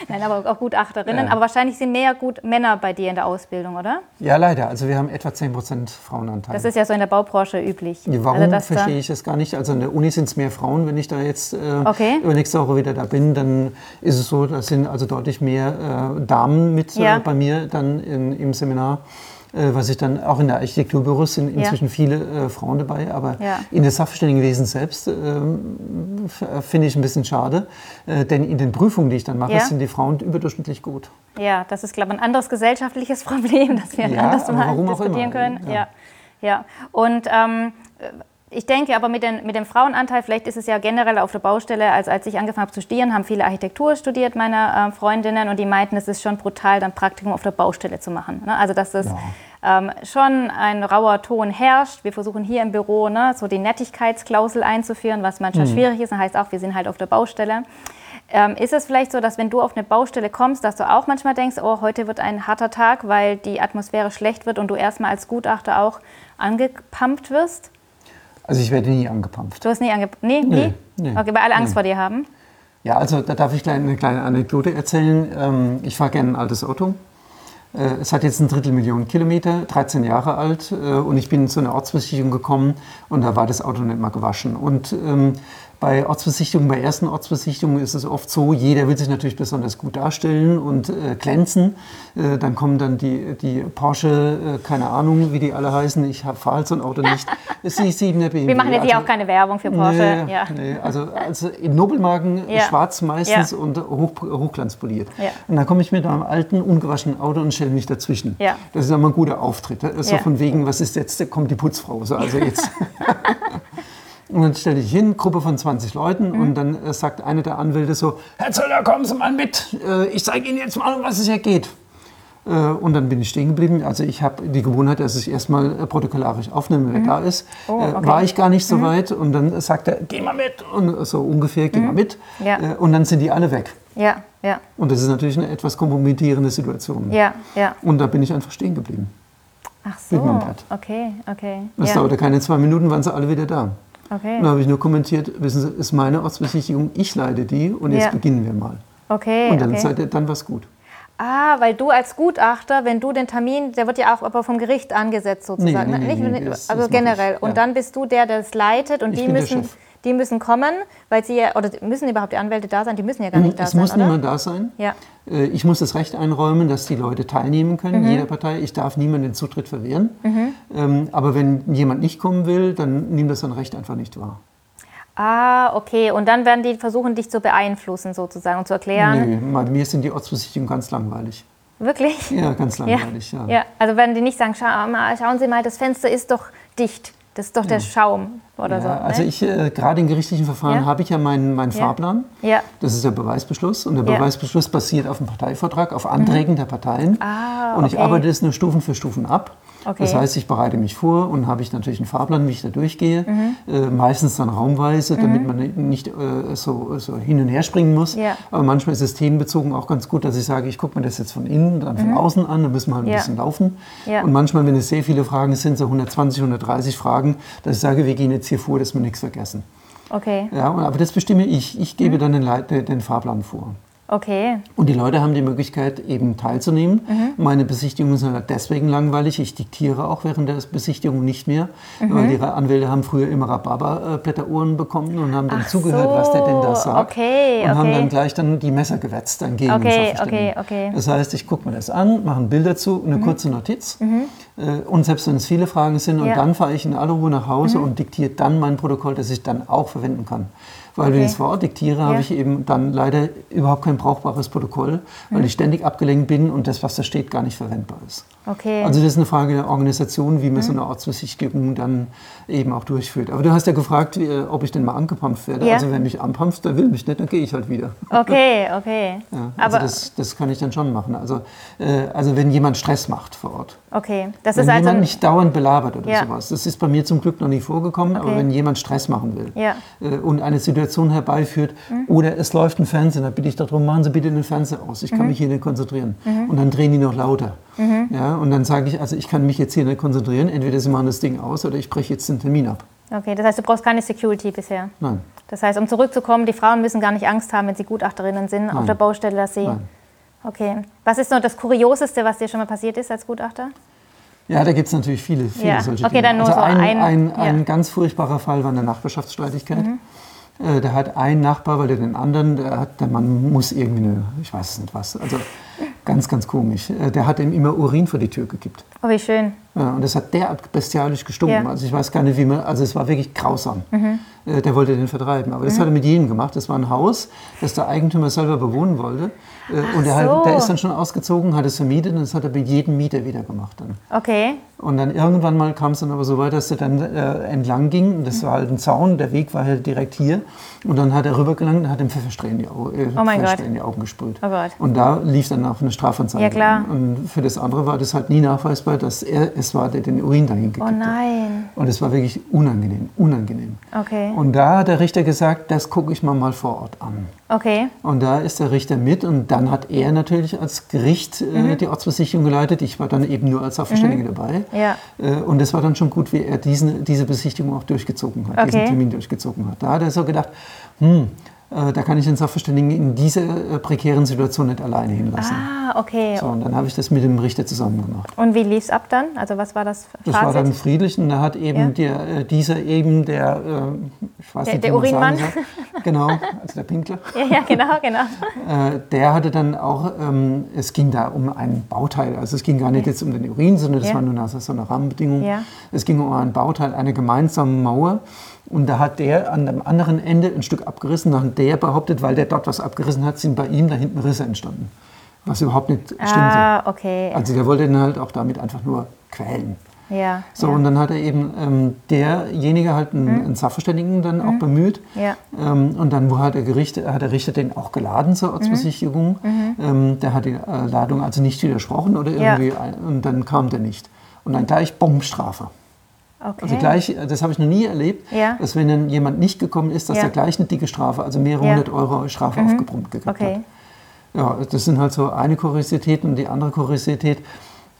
Nein, aber auch Gutachterinnen. Ja. Aber wahrscheinlich sind mehr gut Männer bei dir in der Ausbildung, oder? Ja, leider. Also wir haben etwa 10% Frauenanteil. Das ist ja so in der Baubranche üblich. Warum Also, verstehe ich es gar nicht. Also an der Uni sind es mehr Frauen. Wenn ich da jetzt äh, Okay. übernächste Woche wieder da bin, dann ist es so, da sind also deutlich mehr äh, Damen mit Ja. äh, bei mir dann in, im Seminar. Äh, was ich dann auch in der Architekturbüros sind inzwischen viele äh, Frauen dabei, aber Ja. in das Sachverständigenwesen selbst ähm, f- finde ich ein bisschen schade, äh, denn in den Prüfungen, die ich dann mache, Ja. sind die Frauen überdurchschnittlich gut. Ja, das ist, glaube ich, ein anderes gesellschaftliches Problem, das wir Ja, anders mal diskutieren immer, können. ja. Ja. Ja. Und ähm, ich denke aber mit, den, mit dem Frauenanteil, vielleicht ist es ja generell auf der Baustelle, als, als ich angefangen habe zu studieren, haben viele Architektur studiert, meine äh, Freundinnen, und die meinten, es ist schon brutal, dann Praktikum auf der Baustelle zu machen. Ne? Also, dass das ähm, schon ein rauer Ton herrscht. Wir versuchen hier im Büro ne, so die Nettigkeitsklausel einzuführen, was manchmal schwierig ist. Das heißt auch, wir sind halt auf der Baustelle. Ähm, ist es vielleicht so, dass wenn du auf eine Baustelle kommst, dass du auch manchmal denkst, oh, heute wird ein harter Tag, weil die Atmosphäre schlecht wird und du erstmal als Gutachter auch angepumpt wirst? Also ich werde nie angepumpt. Du hast nie angepumpt? Nee, nie? nee, okay, weil alle Angst nee. vor dir haben? Ja, also da darf ich gleich eine kleine Anekdote erzählen. Ähm, Ich fahre gerne ein altes Auto. Äh, Es hat jetzt ein Drittel Million Kilometer, 13 Jahre alt äh, und ich bin zu einer Ortsbesichtigung gekommen und da war das Auto nicht mal gewaschen. Und ähm, bei Ortsbesichtigungen, bei ersten Ortsbesichtigungen ist es oft so, jeder will sich natürlich besonders gut darstellen und äh, glänzen. Äh, dann kommen dann die, die Porsche, äh, keine Ahnung, wie die alle heißen, ich fahre halt so ein Auto nicht. Das ist die 7er BMW. Wir machen jetzt hier Also- auch keine Werbung für Porsche. Nee, ja. nee, also, also in Nobelmarken Ja. schwarz meistens Ja. und hoch, hochglanzpoliert. Und dann komme ich mit einem alten, ungewaschenen Auto und stelle mich dazwischen. Das ist immer ein guter Auftritt. So Ja. von wegen, was ist jetzt, kommt die Putzfrau. So, also jetzt. und dann stelle ich hin, Gruppe von 20 Leuten Mhm. und dann äh, sagt einer der Anwälte so, Herr Zöller, kommen Sie mal mit, äh, ich zeige Ihnen jetzt mal, um was es hier geht. Äh, Und dann bin ich stehen geblieben. Also ich habe die Gewohnheit, dass ich erstmal äh, protokollarisch aufnehme, wer da ist. Oh, Äh, okay. War ich gar nicht so weit und dann sagt er, geh mal mit. Und so ungefähr, geh mal mit. Ja. Äh, Und dann sind die alle weg. Ja, ja, Und das ist natürlich eine etwas kompromittierende Situation. ja, ja. Und da bin ich einfach stehen geblieben. Ach so. Okay, okay. Das ja. dauerte keine zwei Minuten, waren sie alle wieder da. Okay. Und dann habe ich nur kommentiert, wissen Sie, ist meine Ortsbesichtigung, ich leite die und jetzt Ja. beginnen wir mal. Okay, Und dann, okay. seid ihr, dann war es gut. Ah, weil du als Gutachter, wenn du den Termin, der wird ja auch aber vom Gericht angesetzt sozusagen. Nee, nee, ne? nee, Nicht, also generell. Und dann bist du der, der das leitet und Ich die müssen. Die müssen kommen, weil sie ja, oder müssen überhaupt die Anwälte da sein? Die müssen ja gar nicht da es sein, muss oder? niemand da sein. Ja. Äh, Ich muss das Recht einräumen, dass die Leute teilnehmen können, Mhm. jeder Partei. Ich darf niemanden den Zutritt verwehren. Ähm, Aber wenn jemand nicht kommen will, dann nimmt das sein Recht einfach nicht wahr. Ah, okay. Und dann werden die versuchen, dich zu beeinflussen sozusagen und zu erklären. Nö, bei mir sind die Ortsbesichtigungen ganz langweilig. Wirklich? Ja, ganz Ja. langweilig, ja. ja. Also wenn die nicht sagen, schau mal, schauen Sie mal, das Fenster ist doch dicht. Das ist doch der Schaum oder so. Ja, also ne? ich, äh, gerade in gerichtlichen Verfahren Ja. habe ich ja meinen, meinen Ja. Fahrplan. Ja. Das ist der Beweisbeschluss. Und der Ja. Mhm. Beweisbeschluss basiert auf dem Parteivertrag, auf Anträgen der Parteien. Ah, Und ich okay. arbeite das nur Stufen für Stufen ab. Okay. Das heißt, ich bereite mich vor und habe ich natürlich einen Fahrplan, wie ich da durchgehe. Mhm. Äh, meistens dann raumweise, damit man nicht äh, so, so hin und her springen muss. Ja. Aber manchmal ist es themenbezogen auch ganz gut, dass ich sage, ich gucke mir das jetzt von innen, dann von außen an, dann müssen wir halt ein Mhm. Ja. bisschen laufen. Ja. Und manchmal, wenn es sehr viele Fragen sind, so 120, 130 Fragen, dass ich sage, wir gehen jetzt hier vor, dass wir nichts vergessen. Okay, Ja, aber das bestimme ich. Ich Mhm. gebe dann den, den Fahrplan vor. Okay. Und die Leute haben die Möglichkeit, eben teilzunehmen. Mhm. Meine Besichtigungen sind halt deswegen langweilig. Ich diktiere auch während der Besichtigung nicht mehr, Mhm. weil die Anwälte haben früher immer Rhabarberblätterohren bekommen und haben dann Ach zugehört, was der denn da so, sagt. okay, und haben okay. dann gleich dann die Messer gewetzt dann gegen Okay, okay, okay. Das heißt, ich gucke mir das an, mache ein Bild dazu, eine kurze Notiz. Äh, Und selbst wenn es viele Fragen sind, und Mhm. Ja. Mhm. dann fahre ich in aller Ruhe nach Hause und diktiere dann mein Protokoll, das ich dann auch verwenden kann. Weil wenn Okay. ich es vor Ort diktiere, Ja. habe ich eben dann leider überhaupt kein brauchbares Protokoll, weil Mhm. ich ständig abgelenkt bin und das, was da steht, gar nicht verwendbar ist. Okay. Also das ist eine Frage der Organisation, wie man Mhm. so eine Ortsbesichtigung dann eben auch durchführt. Aber du hast ja gefragt, wie, äh, ob ich denn mal angepampft werde. Ja. Also wenn mich anpampft, der will mich nicht, dann gehe ich halt wieder. okay, okay. Ja, also Aber das, das kann ich dann schon machen. Also, äh, also wenn jemand Stress macht vor Ort. okay, das Wenn ist also jemand ein- nicht dauernd belabert oder sowas. Das ist bei mir zum Glück noch nie vorgekommen, aber Okay. wenn jemand Stress machen will äh, und eine Situation herbeiführt oder es läuft ein Fernsehen, dann bitte ich darum, machen Sie bitte den Fernseher aus. Ich Mhm. kann mich hier nicht konzentrieren. Und dann drehen die noch lauter. Ja, und dann sage ich, also ich kann mich jetzt hier nicht konzentrieren. Entweder Sie machen das Ding aus oder ich breche jetzt den Termin ab. okay, das heißt, du brauchst keine Security bisher. Nein. Das heißt, um zurückzukommen, die Frauen müssen gar nicht Angst haben, wenn sie Gutachterinnen sind auf Nein. der Baustelle, dass sie. Nein. Okay. Was ist noch das Kurioseste, was dir schon mal passiert ist als Gutachter? Ja, da gibt es natürlich viele, viele Ja. solche Okay, Dinge. dann nur also so ein, ein- ein, ja. ein ganz furchtbarer Fall war eine Nachbarschaftsstreitigkeit. Mhm. Äh, da hat ein Nachbar, weil der den anderen, der, hat, der Mann muss irgendwie eine, ich weiß es nicht was, also ganz, ganz komisch. Äh, der hat ihm immer Urin vor die Tür gekippt. Oh, wie schön. Ja, und das hat derart bestialisch gestunken. Ja. Mhm. Also ich weiß gar nicht, wie man, also es war wirklich grausam. Äh, Der wollte den vertreiben. Aber das hat er mit jedem gemacht. Das war ein Haus, das der Eigentümer selber bewohnen wollte. Äh, und der, so. hat, der ist dann schon ausgezogen, hat es vermietet und das hat er mit jedem Mieter wieder gemacht dann. Okay. Und dann irgendwann mal kam es dann aber so weit, dass er dann äh, entlang ging. Und Das war halt ein Zaun, der Weg war halt direkt hier. Und dann hat er rübergelangt und hat ihm Pfefferspray in die, Au äh, Oh Pfefferspray in die Augen gesprüht. Oh Gott. Und da lief dann auch eine Strafanzeige. Ja, klar. an. Und für das andere war das halt nie nachweisbar, dass er es war, der den Urin dahin gekippt Oh hat. nein. Und es war wirklich unangenehm, unangenehm. Okay. Und da hat der Richter gesagt, das gucke ich mir mal vor Ort an. Okay. Und da ist der Richter mit und dann hat er natürlich als Gericht äh, Mhm. die Ortsbesichtigung geleitet. Ich war dann eben nur als Sachverständige dabei. Ja. Äh, und es war dann schon gut, wie er diesen, diese Besichtigung auch durchgezogen hat, diesen Okay. Termin durchgezogen hat. Da hat er so gedacht, hm, da kann ich den Sachverständigen in dieser äh, prekären Situation nicht alleine hinlassen. Ah, okay. So, und dann habe ich das mit dem Richter zusammen gemacht. Und wie lief es ab dann? Also was war das Das Fazit? war dann friedlich und da hat eben Ja. der, äh, dieser eben, der, äh, ich weiß Der- nicht, der Urinmann? Genau, also der Pinkler. ja, ja, genau, genau. Äh, der hatte dann auch, ähm, es ging da um ein Bauteil, also es ging gar nicht jetzt um den Urin, sondern das Ja. war nur eine, so eine Rahmenbedingung. Ja. Es ging um ein Bauteil, eine gemeinsame Mauer. Und da hat der an dem anderen Ende ein Stück abgerissen, nach der behauptet, weil der dort was abgerissen hat, sind bei ihm da hinten Risse entstanden. Was überhaupt nicht stimmte. Ah, okay. Also der wollte ihn halt auch damit einfach nur quälen. ja. So, ja. und dann hat er eben ähm, derjenige halt einen, einen Sachverständigen dann auch bemüht. Mhm. Ja. Ähm, und dann hat der, Gericht, hat der Richter den auch geladen zur Ortsbesichtigung. Ähm, der hat die äh, Ladung also nicht widersprochen oder Mhm. Ja. irgendwie, ein, und dann kam der nicht. Und dann gleich Bombenstrafe. Okay. Also gleich, äh, das habe ich noch nie erlebt, Ja. dass wenn dann jemand nicht gekommen ist, dass Ja. der gleich eine dicke Strafe, also mehrere Ja. Mhm. hundert Euro Strafe aufgebrummt gekriegt Okay. hat. Ja, das sind halt so eine Kuriosität und die andere Kuriosität.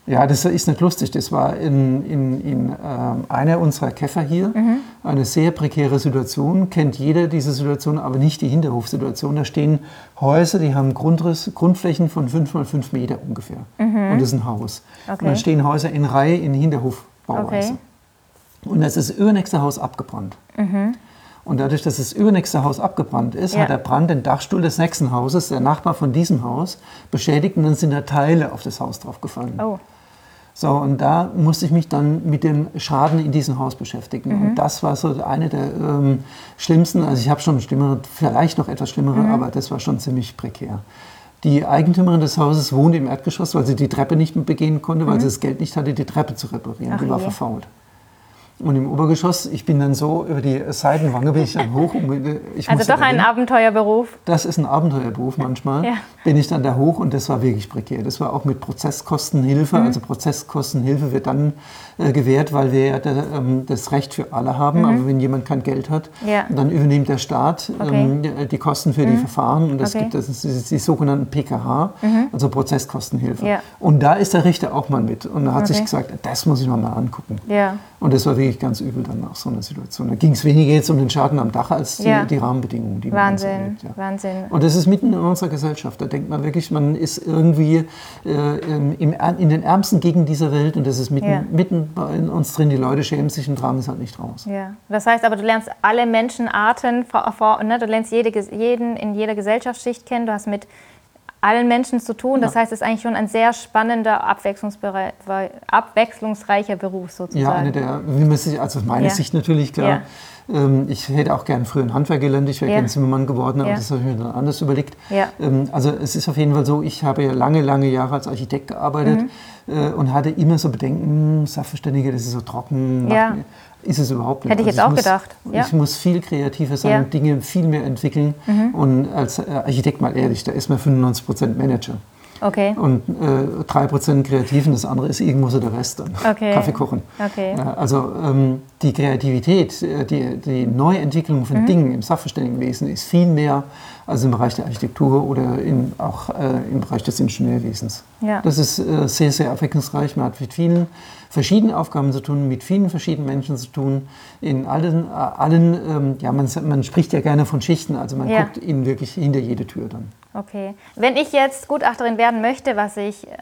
Ja, das ist nicht lustig. Das war in, in, in ähm, einer unserer Käfer hier Mhm. eine sehr prekäre Situation. Kennt jeder diese Situation, aber nicht die Hinterhofsituation. Da stehen Häuser, die haben Grundriss, Grundflächen von 5 mal 5 Meter ungefähr. Und das ist ein Haus. Mhm. Okay. Und dann stehen Häuser in Reihe in Hinterhofbauweise. Okay. Und das ist das übernächste Haus abgebrannt. Und dadurch, dass das übernächste Haus abgebrannt ist, Ja. hat der Brand den Dachstuhl des nächsten Hauses, der Nachbar von diesem Haus, beschädigt und dann sind da Teile auf das Haus draufgefallen. Oh, So, und da musste ich mich dann mit dem Schaden in diesem Haus beschäftigen. Mhm. Und das war so eine der ähm, schlimmsten, also ich habe schon schlimmere, vielleicht noch etwas schlimmere, Mhm. aber das war schon ziemlich prekär. Die Eigentümerin des Hauses wohnte im Erdgeschoss, weil sie die Treppe nicht mehr begehen konnte, weil sie das Geld nicht hatte, die Treppe zu reparieren. Mhm. Ach die war je. verfault. Und im Obergeschoss, ich bin dann so über die Seitenwange bin ich dann hoch. Und ich also doch ein. Abenteuerberuf. Das ist ein Abenteuerberuf manchmal. Ja. Bin ich dann da hoch und das war wirklich prekär. Das war auch mit Prozesskostenhilfe. Mhm. Also Prozesskostenhilfe wird dann äh, gewährt, weil wir ja da, ähm, das Recht für alle haben. Aber wenn jemand kein Geld hat, Mhm. Ja. dann übernimmt der Staat Okay. ähm, die, die Kosten für die Verfahren. Und es Okay. gibt das, das ist die sogenannten PKH, also Prozesskostenhilfe. Ja. Und da ist der Richter auch mal mit. Und da hat sich Okay. gesagt, das muss ich noch mal angucken. Und das war wirklich ganz übel dann nach so einer Situation. Da ging es weniger jetzt um den Schaden am Dach als die, Ja. die Rahmenbedingungen, die man Wahnsinn, erlebt. Ja. Wahnsinn. Und das ist mitten in unserer Gesellschaft. Da denkt man wirklich, man ist irgendwie äh, im, in den ärmsten Gegenden dieser Welt und das ist mitten, Ja. mitten bei- in uns drin. Die Leute schämen sich und tragen es halt nicht raus. Ja, das heißt aber, du lernst alle Menschenarten, vor, vor, ne? du lernst jede, jeden in jeder Gesellschaftsschicht kennen, du hast mit allen Menschen zu tun. Das Ja. heißt, es ist eigentlich schon ein sehr spannender, abwechslungsreicher Beruf sozusagen. Ja, eine der, wie man sich, also aus meiner Ja. Sicht natürlich, klar. Ähm, ich hätte auch gern früher ein Handwerk gelernt, ich wäre Ja. gern Zimmermann geworden, aber Ja. das habe ich mir dann anders überlegt. Ja. Ähm, also es ist auf jeden Fall so, ich habe ja lange, lange Jahre als Architekt gearbeitet Mhm. Äh, und hatte immer so Bedenken, Sachverständige, das ist so trocken. Ja. Ist es überhaupt nicht. Hätte ich jetzt Also auch muss, gedacht, ja. Ich muss viel kreativer sein, Ja. Mhm. Dinge viel mehr entwickeln. Und als äh, Architekt mal ehrlich, da ist man 95% Manager. Okay. Und äh, 3% Kreativen, das andere ist irgendwo so der Rest dann. Okay. Kaffee kochen. Okay. Ja, also ähm, die Kreativität, äh, die, die Neuentwicklung Mhm. von Dingen im Sachverständigenwesen ist viel mehr als im Bereich der Architektur oder in, auch äh, im Bereich des Ingenieurwesens. Ja. Das ist äh, sehr, sehr abwechslungsreich. Man hat mit vielen verschiedenen Aufgaben zu tun, mit vielen verschiedenen Menschen zu tun. In allen, äh, allen ähm, ja, man, man spricht ja gerne von Schichten, also man Ja. guckt ihnen wirklich hinter jede Tür dann. Okay. Wenn ich jetzt Gutachterin werden möchte, was ich äh,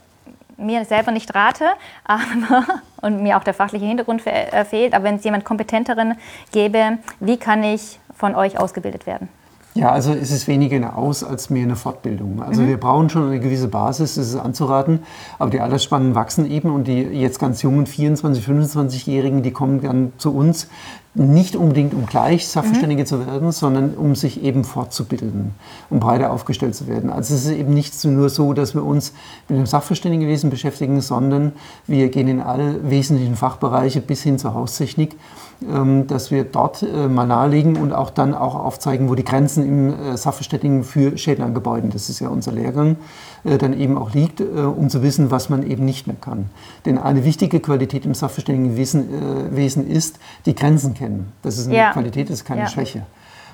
mir selber nicht rate, aber, und mir auch der fachliche Hintergrund fe- äh, fehlt, aber wenn es jemand Kompetenteren gäbe, wie kann ich von euch ausgebildet werden? Ja, also es ist weniger eine Aus- als mehr eine Fortbildung. Mhm. Also wir brauchen schon eine gewisse Basis, das ist anzuraten, aber die Altersspannen wachsen eben und die jetzt ganz jungen 24-, 25-Jährigen, die kommen dann zu uns nicht unbedingt um gleich Sachverständige zu werden, sondern um sich eben fortzubilden, um breiter aufgestellt zu werden. Also es ist eben nicht nur so, dass wir uns mit dem Sachverständigenwesen beschäftigen, sondern wir gehen in alle wesentlichen Fachbereiche bis hin zur Haustechnik dass wir dort äh, mal nahelegen und auch dann auch aufzeigen, wo die Grenzen im äh, Sachverständigen für Schädel an Gebäuden, das ist ja unser Lehrgang, äh, dann eben auch liegt, um zu wissen, was man eben nicht mehr kann. Denn eine wichtige Qualität im Sachverständigenwesen Wesen ist, die Grenzen kennen. Das ist eine Ja. Qualität, das ist keine Ja. Schwäche.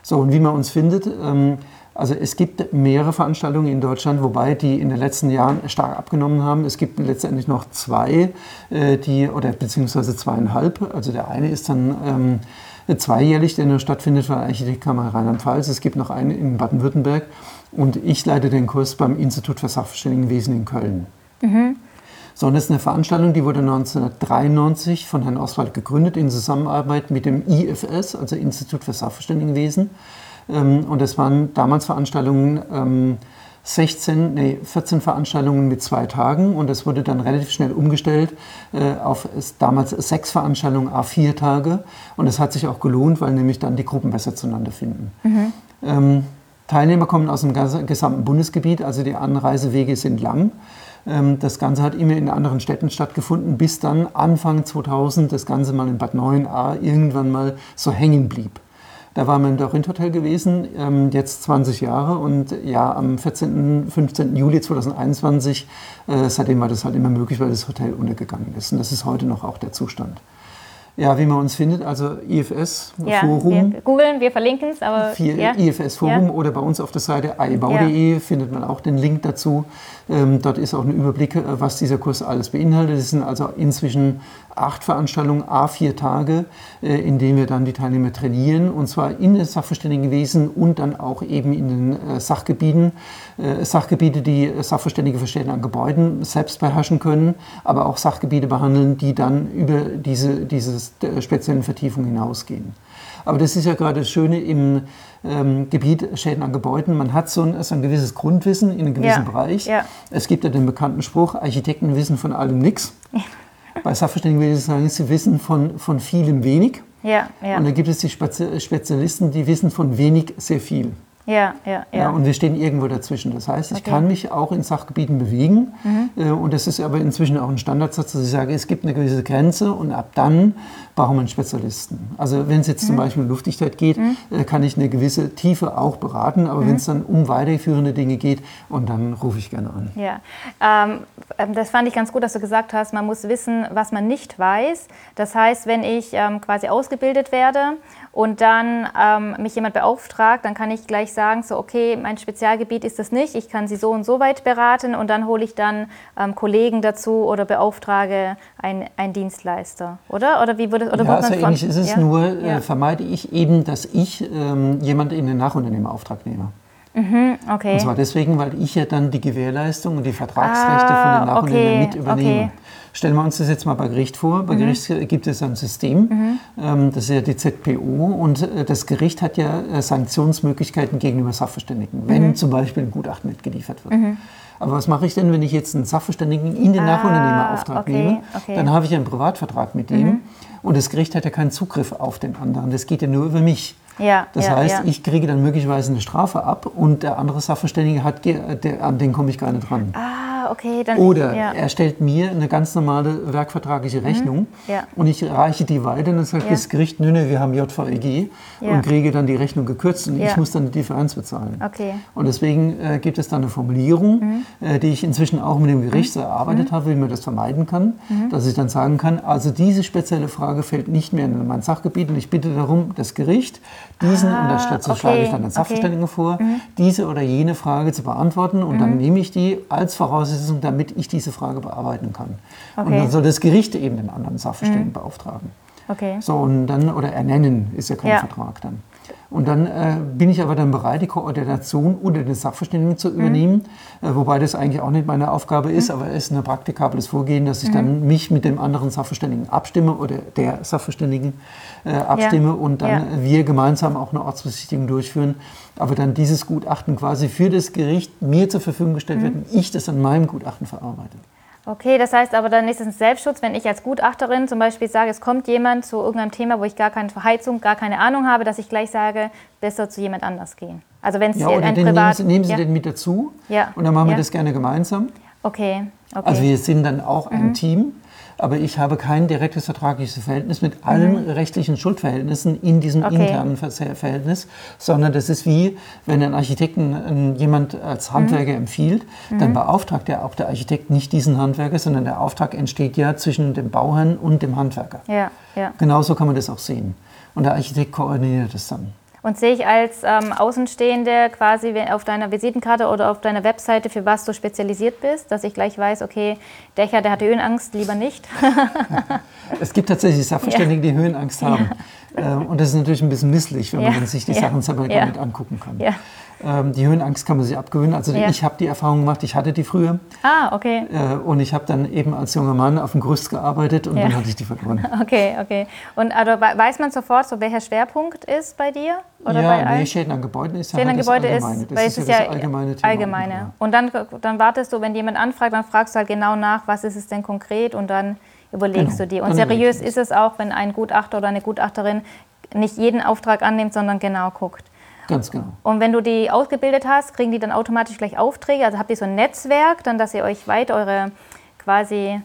So, und wie man uns findet, ähm, also es gibt mehrere Veranstaltungen in Deutschland, wobei die in den letzten Jahren stark abgenommen haben. Es gibt letztendlich noch zwei, äh, die, oder beziehungsweise zweieinhalb. Also der eine ist dann ähm, zweijährlich, der nur stattfindet bei der Architektkammer Rheinland-Pfalz. Es gibt noch einen in Baden-Württemberg und ich leite den Kurs beim Institut für Sachverständigenwesen in Köln. So, und das ist eine Veranstaltung, die wurde 1993 von Herrn Oswald gegründet in Zusammenarbeit mit dem IFS, also Institut für Sachverständigenwesen. Ähm, Und das waren damals Veranstaltungen, ähm, 16, nee, 14 Veranstaltungen mit zwei Tagen und das wurde dann relativ schnell umgestellt äh, auf es- damals sechs Veranstaltungen a vier Tage und es hat sich auch gelohnt, weil nämlich dann die Gruppen besser zueinander finden. Ähm, Teilnehmer kommen aus dem gesamten Bundesgebiet, also die Anreisewege sind lang. Ähm, Das Ganze hat immer in anderen Städten stattgefunden, bis dann Anfang 2000 das Ganze mal in Bad 9a irgendwann mal so hängen blieb. Da waren wir im Dorint Hotel gewesen, ähm, jetzt 20 Jahre und ja, am 14., 15. Juli 2021, äh, seitdem war das halt immer möglich, weil das Hotel untergegangen ist. Und das ist heute noch auch der Zustand. Ja, wie man uns findet, also IFS Ja, Forum. wir googeln, wir verlinken es, aber ja. IFS Forum Ja. oder bei uns auf der Seite aebau.de findet man auch den Link dazu. Ähm, dort ist auch ein Überblick, äh, was dieser Kurs alles beinhaltet. Es sind also inzwischen acht Veranstaltungen, a vier Tage, äh, in denen wir dann die Teilnehmer trainieren und zwar in das Sachverständigenwesen und dann auch eben in den äh, Sachgebieten. Äh, Sachgebiete, die Sachverständige für Schäden an Gebäuden selbst beherrschen können, aber auch Sachgebiete behandeln, die dann über diese, diese speziellen Vertiefungen hinausgehen. Aber das ist ja gerade das Schöne im ähm, Gebiet Schäden an Gebäuden. Man hat so ein, so ein gewisses Grundwissen in einem gewissen Ja, Bereich. ja. Es gibt ja den bekannten Spruch, Architekten wissen von allem nichts. Bei Sachverständigen würde ich sagen, sie wissen von, von vielem wenig. Ja, ja, Und dann gibt es die Spezi- Spezialisten, die wissen von wenig sehr viel. Ja, ja, Ja. ja. und wir stehen irgendwo dazwischen. Das heißt, ich Okay. kann mich auch in Sachgebieten bewegen. Äh, Und das ist aber inzwischen auch ein Standardsatz, dass ich sage, es gibt eine gewisse Grenze und ab dann brauchen wir einen Spezialisten. Also wenn es jetzt zum Beispiel um Luftdichtheit geht, äh, kann ich eine gewisse Tiefe auch beraten. Aber wenn es dann um weiterführende Dinge geht, und dann rufe ich gerne an. Ja, ähm, ähm, das fand ich ganz gut, dass du gesagt hast, man muss wissen, was man nicht weiß. Das heißt, wenn ich ähm, quasi ausgebildet werde und dann ähm, mich jemand beauftragt, dann kann ich gleich sagen, so okay, mein Spezialgebiet ist das nicht, ich kann sie so und so weit beraten und dann hole ich dann ähm, Kollegen dazu oder beauftrage einen, Dienstleister, oder? Oder wie würde oder Ja, so ähnlich ist es, ja? nur äh, vermeide ich eben, dass ich ähm, jemand in den Nachunternehmerauftrag nehme. Okay. Und zwar deswegen, weil ich ja dann die Gewährleistung und die Vertragsrechte Ah, von den Nachunternehmern okay, mit übernehme. okay. Mhm. Stellen wir uns das jetzt mal bei Gericht vor. Bei Gericht gibt es ein System, ähm, das ist ja die ZPO und äh, das Gericht hat ja äh, Sanktionsmöglichkeiten gegenüber Sachverständigen, wenn Mhm. zum Beispiel ein Gutachten mitgeliefert wird. Aber was mache ich denn, wenn ich jetzt einen Sachverständigen in den Nachunternehmerauftrag Ah, okay, nehme? okay. Mhm. Dann habe ich einen Privatvertrag mit dem und das Gericht hat ja keinen Zugriff auf den anderen. Das geht ja nur über mich. Ja, Das ja, heißt, ja. ich kriege dann möglicherweise eine Strafe ab und der andere Sachverständige hat, der, an den komme ich gar nicht dran. Ah, okay, dann Oder ja. er stellt mir eine ganz normale werkvertragliche Rechnung Ja. und ich reiche die weiter und dann sagt Ja. das Gericht, nö, nö, wir haben JVEG und kriege dann die Rechnung gekürzt und ich muss dann die Differenz bezahlen. Okay. Und deswegen äh, gibt es dann eine Formulierung, äh, die ich inzwischen auch mit dem Gericht so erarbeitet habe, wie man das vermeiden kann, dass ich dann sagen kann, also diese spezielle Frage fällt nicht mehr in mein Sachgebiet und ich bitte darum, das Gericht diesen, und das dazu okay, schlage ich dann den okay. Sachverständigen vor, diese oder jene Frage zu beantworten und dann nehme ich die als Voraussetzung, damit ich diese Frage bearbeiten kann. Und Okay. dann soll das Gericht eben den anderen Sachverständigen beauftragen. Okay. So, und dann, oder ernennen ist ja kein Ja. Vertrag dann. Und dann äh, bin ich aber dann bereit, die Koordination unter den Sachverständigen zu übernehmen, äh, wobei das eigentlich auch nicht meine Aufgabe ist, aber es ist ein praktikables Vorgehen, dass ich dann mich mit dem anderen Sachverständigen abstimme oder der Sachverständigen äh, abstimme und dann Ja. wir gemeinsam auch eine Ortsbesichtigung durchführen, aber dann dieses Gutachten quasi für das Gericht mir zur Verfügung gestellt wird und ich das an meinem Gutachten verarbeite. Okay, das heißt aber dann ist es ein Selbstschutz, wenn ich als Gutachterin zum Beispiel sage, es kommt jemand zu irgendeinem Thema, wo ich gar keine Verheizung, gar keine Ahnung habe, dass ich gleich sage, besser zu jemand anders gehen. Also wenn es Ja, oder ein den nehmen. Sie, nehmen Sie ja? den mit dazu Ja. und dann machen wir Ja. das gerne gemeinsam. Okay, okay. Also wir sind dann auch Mhm. ein Team, aber ich habe kein direktes vertragliches Verhältnis mit allen rechtlichen Schuldverhältnissen in diesem Mhm. Okay. internen Ver- Verhältnis, sondern das ist wie, wenn ein Architekten jemand als Handwerker Mhm. empfiehlt, dann beauftragt ja auch der Architekt nicht diesen Handwerker, sondern der Auftrag entsteht ja zwischen dem Bauherrn und dem Handwerker. ja, ja. Genauso kann man das auch sehen. Und der Architekt koordiniert das dann. Und sehe ich als ähm, Außenstehende quasi auf deiner Visitenkarte oder auf deiner Webseite, für was du spezialisiert bist, dass ich gleich weiß, okay, Dächer, der hatte Höhenangst, lieber nicht. Es gibt tatsächlich Sachverständige, die Höhenangst haben. Ähm, Und das ist natürlich ein bisschen misslich, wenn man Ja. dann sich die Ja. Sachen selber Ja. nicht angucken kann. Ähm, Die Höhenangst kann man sich abgewöhnen. Also Ja. ich habe die Erfahrung gemacht, ich hatte die früher ah, okay. äh, und ich habe dann eben als junger Mann auf dem Gerüst gearbeitet und Ja. dann hatte ich die verloren. Okay, okay. Und also, we- weiß man sofort, so welcher Schwerpunkt ist bei dir? Oder ja, bei nee? Schäden an Gebäuden ist ja Schäden an halt das Gebäude ist, Allgemeine. Das weil ist es ist ja das allgemeine Thema. allgemeine. Und dann, dann wartest du, wenn jemand anfragt, dann fragst du halt genau nach, was ist es denn konkret und dann überlegst Genau, du dir. Und seriös ist es auch, wenn ein Gutachter oder eine Gutachterin nicht jeden Auftrag annimmt, sondern genau guckt. Ganz genau. Und wenn du die ausgebildet hast, kriegen die dann automatisch gleich Aufträge? Also habt ihr so ein Netzwerk, dann, dass ihr euch weit eure quasi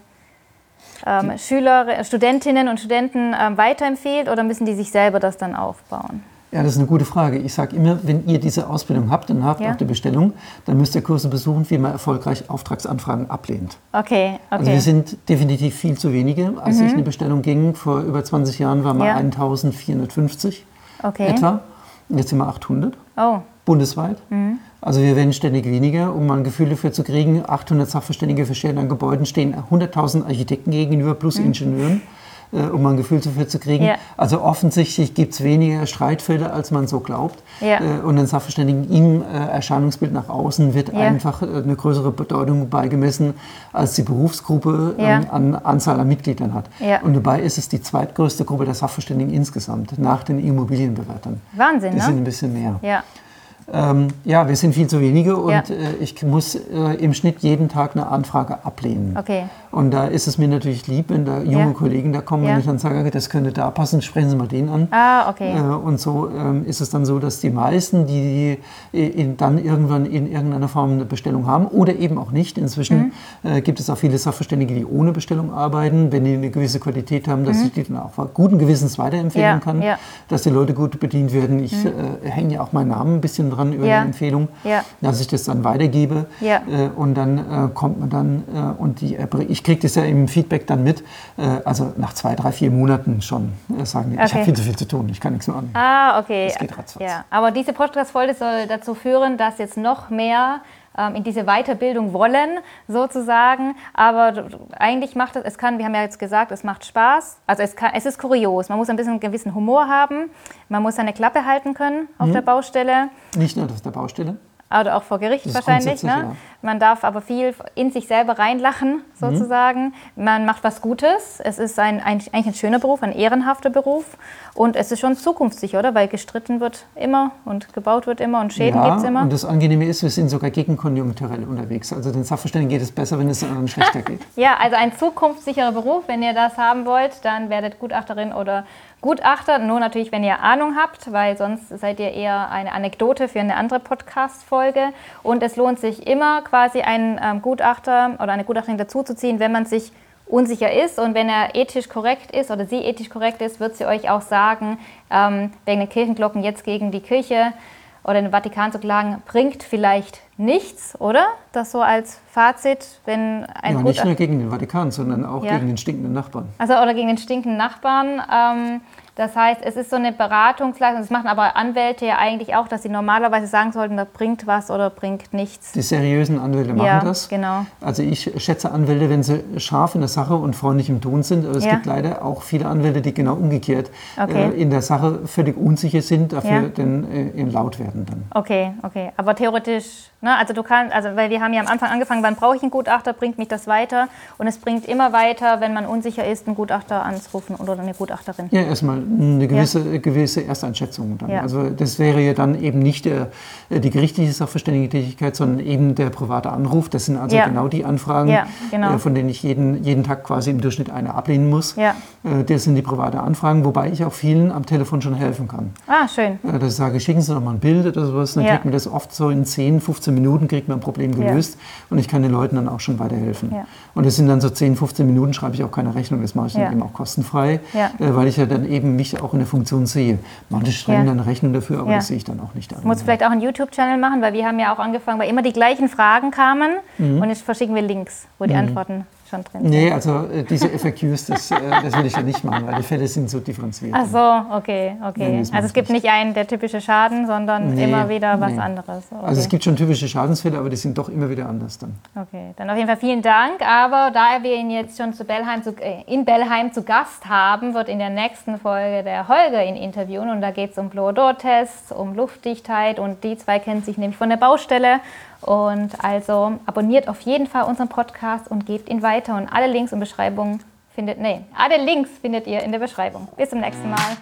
ähm, Schüler, Studentinnen und Studenten ähm, weiterempfehlt oder müssen die sich selber das dann aufbauen? Ja, das ist eine gute Frage. Ich sage immer, wenn ihr diese Ausbildung habt und habt Ja. auch die Bestellung, dann müsst ihr Kurse besuchen, wie man erfolgreich Auftragsanfragen ablehnt. Okay, okay. Also wir sind definitiv viel zu wenige. Als ich in die Bestellung ging, vor über 20 Jahren, waren wir Ja. 1450 okay. etwa. Jetzt sind wir 800 Oh, bundesweit. Mhm. Also wir werden ständig weniger. Um mal ein Gefühl dafür zu kriegen, 800 Sachverständige für Schäden an Gebäuden stehen 100.000 Architekten gegenüber plus Mhm. Ingenieuren. Äh, um ein Gefühl dafür zu kriegen. Ja. Also offensichtlich gibt es weniger Streitfälle, als man so glaubt. Ja. Äh, und den Sachverständigen im äh, Erscheinungsbild nach außen wird Ja. einfach eine größere Bedeutung beigemessen, als die Berufsgruppe ähm, an Anzahl an Mitgliedern hat. Und dabei ist es die zweitgrößte Gruppe der Sachverständigen insgesamt, nach den Immobilienbewertern. Wahnsinn, Die sind ne? ein bisschen mehr. Ja. Ähm, ja, wir sind viel zu wenige und Ja. äh, ich muss äh, im Schnitt jeden Tag eine Anfrage ablehnen. Okay. Und da ist es mir natürlich lieb, wenn da junge Ja. Kollegen da kommen, Ja. wenn ich dann sage, das könnte da passen, sprechen Sie mal den an. Ah, okay. Äh, und so ähm, ist es dann so, dass die meisten, die, die in, dann irgendwann in irgendeiner Form eine Bestellung haben oder eben auch nicht. Inzwischen Mhm. äh, gibt es auch viele Sachverständige, die ohne Bestellung arbeiten, wenn die eine gewisse Qualität haben, dass ich die dann auch guten Gewissens weiterempfehlen Mhm. Kann, dass die Leute gut bedient werden. Ich äh, hänge ja auch meinen Namen ein bisschen dran über Ja. die Empfehlung, Ja. dass ich das dann weitergebe. Ja. Äh, und dann äh, kommt man dann, äh, und die, erbr- ich kriege das ja im Feedback dann mit, äh, also nach zwei, drei, vier Monaten schon äh, sagen, die, ich Okay. habe viel zu viel zu tun, ich kann nichts mehr an. Ah, okay. Das geht ratzfatz. Ja, aber diese Podcast-Folge soll dazu führen, dass jetzt noch mehr in diese Weiterbildung wollen, sozusagen. Aber eigentlich macht es, es kann, wir haben ja jetzt gesagt, es macht Spaß. Also es, kann, es ist kurios. Man muss ein bisschen einen gewissen Humor haben. Man muss seine Klappe halten können auf Mhm. der Baustelle. Nicht nur auf der Baustelle. Oder auch vor Gericht Das wahrscheinlich. Ne? grundsätzlich, Man darf aber viel in sich selber reinlachen, sozusagen. Man macht was Gutes. Es ist ein, ein, eigentlich ein schöner Beruf, ein ehrenhafter Beruf. Und es ist schon zukunftssicher, oder? Weil gestritten wird immer und gebaut wird immer und Schäden ja, gibt es immer. und das Angenehme ist, wir sind sogar gegenkonjunkturell unterwegs. Also den Sachverständigen geht es besser, wenn es anderen schlechter geht. Ja, also ein zukunftssicherer Beruf. Wenn ihr das haben wollt, dann werdet Gutachterin oder Gutachter. Nur natürlich, wenn ihr Ahnung habt, weil sonst seid ihr eher eine Anekdote für eine andere Podcast-Folge. Und es lohnt sich immer, quasi einen ähm, Gutachter oder eine Gutachterin dazuzuziehen, wenn man sich unsicher ist und wenn er ethisch korrekt ist oder sie ethisch korrekt ist, wird sie euch auch sagen, ähm, wegen den Kirchenglocken jetzt gegen die Kirche oder den Vatikan zu klagen, bringt vielleicht nichts, oder? Das so als Fazit, wenn ein ja, nicht nur gegen den Vatikan, sondern auch Ja. gegen den stinkenden Nachbarn. Also oder gegen den stinkenden Nachbarn. Ähm, das heißt, es ist so eine Beratungsleistung. Das machen aber Anwälte ja eigentlich auch, dass sie normalerweise sagen sollten, da bringt was oder bringt nichts. Die seriösen Anwälte machen Ja, das. genau. Also ich schätze Anwälte, wenn sie scharf in der Sache und freundlich im Ton sind. Aber es Ja. gibt leider auch viele Anwälte, die genau umgekehrt Okay. äh, in der Sache völlig unsicher sind, dafür Ja. denn äh, laut werden dann. Okay, okay. Aber theoretisch, ne, also du kannst, also weil wir haben ja am Anfang angefangen, wann brauche ich einen Gutachter, bringt mich das weiter? Und es bringt immer weiter, wenn man unsicher ist, einen Gutachter anzurufen oder eine Gutachterin. Ja, erstmal eine gewisse, gewisse Ersteinschätzung. Dann. Ja. Also das wäre ja dann eben nicht der, äh, die gerichtliche Sachverständigentätigkeit, sondern eben der private Anruf. Das sind also Ja. genau die Anfragen, Ja, genau. äh, von denen ich jeden, jeden Tag quasi im Durchschnitt eine ablehnen muss. Ja. Äh, Das sind die private Anfragen, wobei ich auch vielen am Telefon schon helfen kann. Ah, schön. Äh, Dass ich sage, schicken Sie doch mal ein Bild oder sowas. Dann Ja. kriegt man das oft so in 10, 15 Minuten kriegt man ein Problem gelöst. Und ich kann den Leuten dann auch schon weiterhelfen. Ja. Und das sind dann so 10, 15 Minuten, schreibe ich auch keine Rechnung. Das mache ich dann Ja. eben auch kostenfrei, Ja. äh, weil ich ja dann eben mich auch in der Funktion sehe. Manche stellen Ja. dann Rechnung dafür, aber Ja. das sehe ich dann auch nicht an. Muss vielleicht auch einen YouTube-Channel machen, weil wir haben ja auch angefangen, weil immer die gleichen Fragen kamen und jetzt verschicken wir Links, wo die Antworten schon drin sind. Nee, also äh, diese FAQs, das, äh, das will ich ja nicht machen, weil die Fälle sind so differenziert. Ach so, okay, Nee, okay. mach also es gibt nicht. einen der typische Schaden, sondern Nee, immer wieder was nee. anderes. Okay. Also es gibt schon typische Schadensfälle, aber die sind doch immer wieder anders dann. okay, dann auf jeden Fall vielen Dank. Aber da wir ihn jetzt schon zu Bellheim zu, äh, in Bellheim zu Gast haben, wird in der nächsten Folge der Holger ihn interviewen und da geht es um Blow-Door-Tests, um Luftdichtheit und die zwei kennen sich nämlich von der Baustelle. Und also abonniert auf jeden Fall unseren Podcast und gebt ihn weiter und alle Links und Beschreibungen findet, nee, alle Links findet ihr in der Beschreibung. Bis zum nächsten Mal.